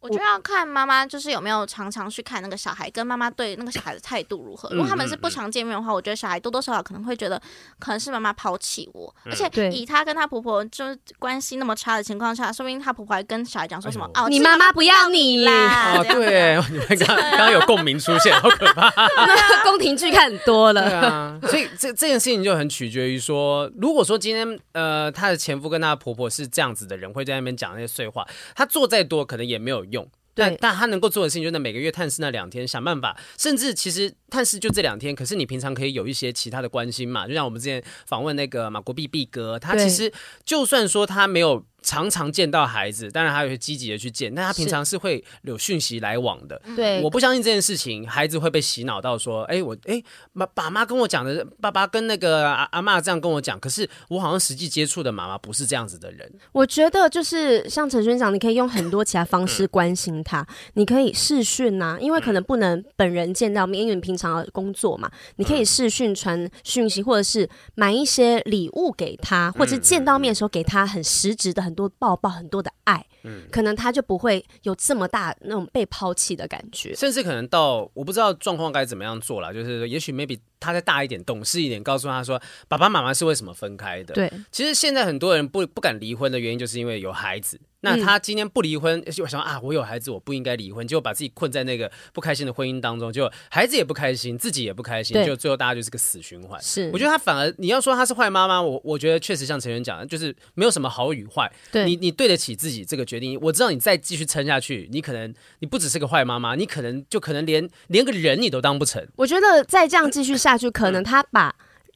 我觉得要看妈妈就是有没有常常去看那个小孩，跟妈妈对那个小孩的态度如何。如果他们是不常见面的话，我觉得小孩多多少少可能会觉得可能是妈妈抛弃我。而且以她跟她婆婆就是关系那么差的情况下，说不定她婆婆还跟小孩讲说什么：“哦，你妈妈不要你啦。”对，你们刚 [LAUGHS] 刚刚有共鸣出现，好可怕。[LAUGHS] [LAUGHS] 宫廷剧看很多了。对啊，所以这这件事情就很取决于说，如果说今天呃她的前夫跟她的婆婆是这样子的人，会在那边讲那些碎话，她做再多可能也没有用。对。但但他能够做的事情，就是每个月探视那两天，想办法，甚至其实探视就这两天，可是你平常可以有一些其他的关心嘛，就像我们之前访问那个马国碧碧哥，他其实就算说他没有。常常见到孩子，当然还有些积极的去见，但他平常是会有讯息来往的。对，我不相信这件事情，孩子会被洗脑到说，哎，我哎，妈爸妈跟我讲的，爸爸跟那个阿阿妈这样跟我讲，可是我好像实际接触的妈妈不是这样子的人。我觉得就是像陈轩长，你可以用很多其他方式关心他，你可以视讯呐，因为可能不能本人见到面，因为你平常的工作嘛，你可以视讯传讯息，或者是买一些礼物给他，或者是见到面的时候给他很实质的很。多抱抱很多的爱，嗯，可能他就不会有这么大那种被抛弃的感觉，甚至可能到我不知道状况该怎么样做了，就是也许 maybe 他再大一点、懂事一点，告诉他说爸爸妈妈是为什么分开的。对，其实现在很多人不不敢离婚的原因，就是因为有孩子。那他今天不离婚，就想啊，我有孩子，我不应该离婚，结果把自己困在那个不开心的婚姻当中，就孩子也不开心，自己也不开心，就最后大家就是个死循环。是，我觉得他反而你要说他是坏妈妈，我我觉得确实像陈媛讲的，就是没有什么好与坏。对，你你对得起自己这个决定。我知道你再继续撑下去，你可能你不只是个坏妈妈，你可能就可能连连个人你都当不成。我觉得再这样继续下去，可能他把。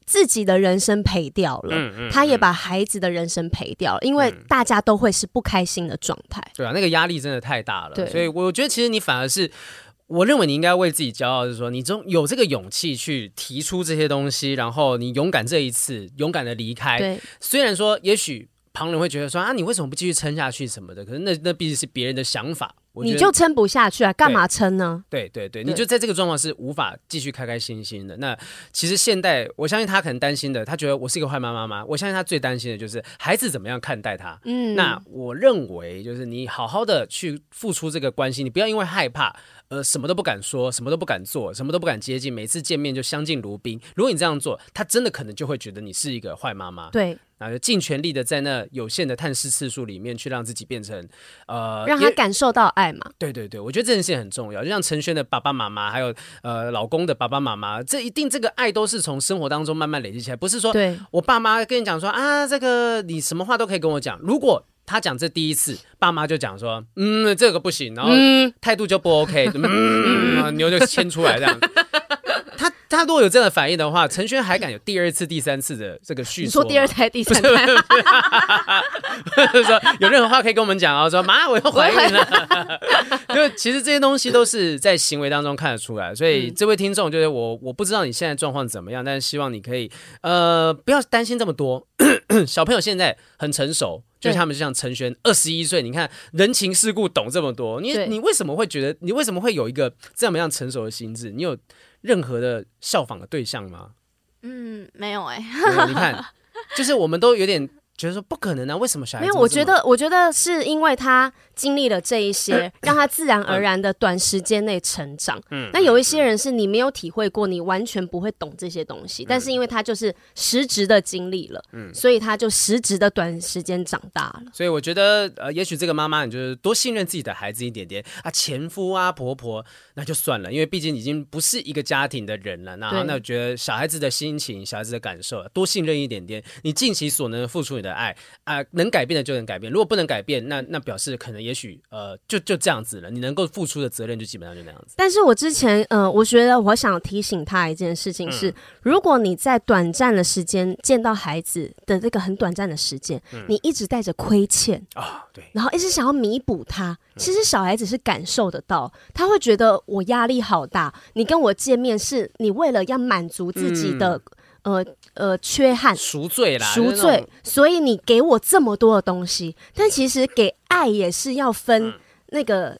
自己的人生赔掉了，嗯嗯、他也把孩子的人生赔掉了，因为大家都会是不开心的状态。对啊，那个压力真的太大了。对，所以我觉得其实你反而是，我认为你应该为自己骄傲，就是说你总有这个勇气去提出这些东西，然后你勇敢这一次，勇敢的离开。对，虽然说也许旁人会觉得说啊，你为什么不继续撑下去什么的，可是那那毕竟是别人的想法。你就撑不下去啊？干嘛撑呢？对对对，对，你就在这个状况是无法继续开开心心的。那其实现代，我相信他可能担心的，他觉得我是一个坏妈妈吗？我相信他最担心的就是孩子怎么样看待他。嗯，那我认为就是你好好的去付出这个关心，你不要因为害怕呃什么都不敢说，什么都不敢做，什么都不敢接近，每次见面就相敬如宾。如果你这样做，他真的可能就会觉得你是一个坏妈妈。对。那就尽全力的在那有限的探视次数里面去让自己变成，呃，让他感受到爱嘛。对对对，我觉得这件事情很重要。就像陈轩的爸爸妈妈，还有呃老公的爸爸妈妈，这一定这个爱都是从生活当中慢慢累积起来，不是说对我爸妈跟你讲说啊，这个你什么话都可以跟我讲。如果他讲这第一次，爸妈就讲说，嗯，这个不行，然后态度就不 OK，[LAUGHS] 嗯，牛就牵出来这样。[LAUGHS] 他他如果有这样的反应的话，陈轩还敢有第二次、第三次的这个叙述？你说第二胎、第三胎，就 [LAUGHS] 是说有任何话可以跟我们讲啊？说妈，我要怀孕了。因为其实这些东西都是在行为当中看得出来，所以这位听众就是我，我不知道你现在状况怎么样，但是希望你可以呃不要担心这么多。[CLEARS THROAT] 小朋友现在很成熟，就是他们就像陈轩二十一岁，你看人情世故懂这么多，你你为什么会觉得你为什么会有一个这么样成熟的心智？你有？任何的效仿的对象吗？嗯，没有哎、欸。你看，就是我们都有点。觉得说不可能啊？为什么小孩子？没有，我觉得，我觉得是因为他经历了这一些，让他自然而然的短时间内成长。嗯，那有一些人是你没有体会过，你完全不会懂这些东西。嗯、但是因为他就是实质的经历了，嗯，所以他就实质的短时间长大了。所以我觉得，呃，也许这个妈妈，你就是多信任自己的孩子一点点啊，前夫啊，婆婆那就算了，因为毕竟已经不是一个家庭的人了。那那我觉得小孩子的心情、小孩子的感受，多信任一点点，你尽其所能付出你的。的爱啊、呃，能改变的就能改变。如果不能改变，那那表示可能也许呃，就就这样子了。你能够付出的责任就基本上就那样子。但是我之前呃，我觉得我想提醒他一件事情是：嗯、如果你在短暂的时间见到孩子的这个很短暂的时间，嗯、你一直带着亏欠啊、哦，对，然后一直想要弥补他，其实小孩子是感受得到，他会觉得我压力好大。你跟我见面是你为了要满足自己的。嗯呃呃，缺憾赎罪啦，赎罪。所以你给我这么多的东西，但其实给爱也是要分那个，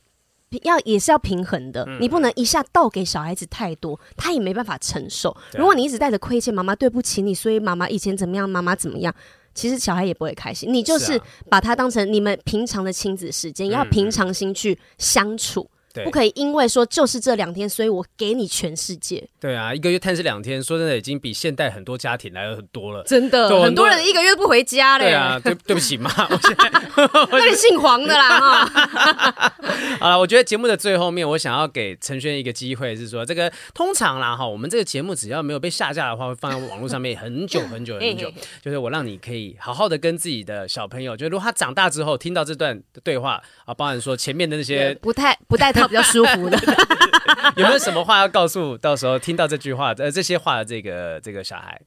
嗯、要也是要平衡的。嗯、你不能一下倒给小孩子太多，他也没办法承受。如果你一直带着亏欠，妈妈对不起你，所以妈妈以前怎么样，妈妈怎么样，其实小孩也不会开心。你就是把他当成你们平常的亲子时间，要平常心去相处。对不可以因为说就是这两天，所以我给你全世界。对啊，一个月探视两天，说真的已经比现代很多家庭来了很多了。真的，很多人一个月不回家嘞。对啊，对对不起嘛，[LAUGHS] 我现在那你姓黄的啦哈。[LAUGHS] 好了，我觉得节目的最后面，我想要给陈轩一个机会，是说这个通常啦哈，我们这个节目只要没有被下架的话，会放在网络上面很久很久很久。就是我让你可以好好的跟自己的小朋友，就如果他长大之后听到这段对话啊，包含说前面的那些不太不带套比较舒服的，[LAUGHS] 有没有什么话要告诉？到时候听到这句话，呃，这些话的这个这个小孩。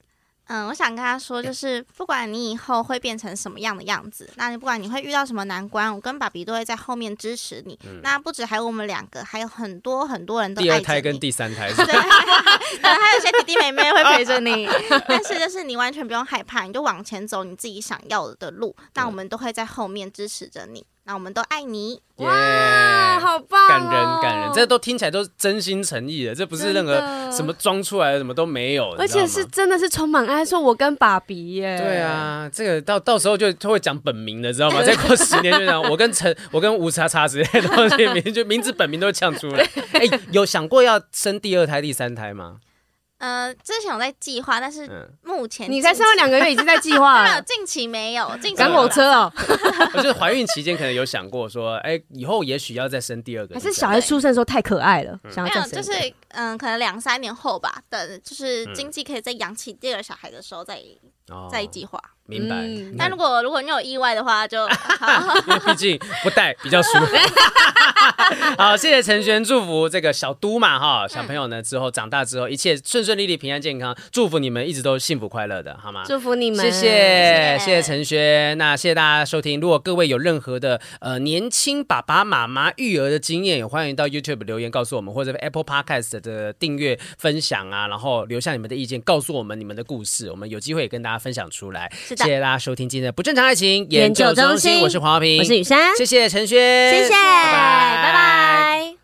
嗯，我想跟他说，就是不管你以后会变成什么样的样子，那你不管你会遇到什么难关，我跟爸比都会在后面支持你。嗯、那不止还有我们两个，还有很多很多人都爱第二胎跟第三胎，对，[LAUGHS] 还有些弟弟妹妹会陪着你。[LAUGHS] 但是就是你完全不用害怕，你就往前走你自己想要的路，那我们都会在后面支持着你。那我们都爱你，yeah, 哇，好棒、哦，感人感人，这都听起来都是真心诚意的，这不是任何什么装出来的，什么都没有，而且是真的是充满爱。说我跟爸比耶，对啊，这个到到时候就就会讲本名的，知道吗？[LAUGHS] 再过十年就讲我跟陈，我跟吴叉叉之类的东西，名就名字本名都呛出来。[LAUGHS] 哎、欸，有想过要生第二胎、第三胎吗？呃，之前有在计划，但是目前你才生了两个月，已经在计划了。[LAUGHS] 没有，近期没有，近期赶火车哦。我 [LAUGHS] 就是怀孕期间可能有想过说，哎，以后也许要再生第二个。还是小孩出生的时候太可爱了，想要再生。没有，就是嗯，可能两三年后吧，等就是经济可以再养起第二个小孩的时候再再计划。明白。但如果如果你有意外的话，就 [LAUGHS] 因为毕竟不带比较舒服。[LAUGHS] 好，谢谢陈轩，祝福这个小都嘛哈，小朋友呢之后长大之后一切顺顺利利、平安健康，祝福你们一直都幸福快乐的，好吗？祝福你们，谢谢谢谢陈轩，那谢谢大家收听。如果各位有任何的呃年轻爸爸妈妈育儿的经验，也欢迎到 YouTube 留言告诉我们，或者 Apple Podcast 的订阅分享啊，然后留下你们的意见，告诉我们你们的故事，我们有机会也跟大家分享出来。是的，谢谢大家收听今天的不正常爱情研究中心，我是黄浩平，我是雨珊，谢谢陈轩，谢谢，拜拜。拜拜。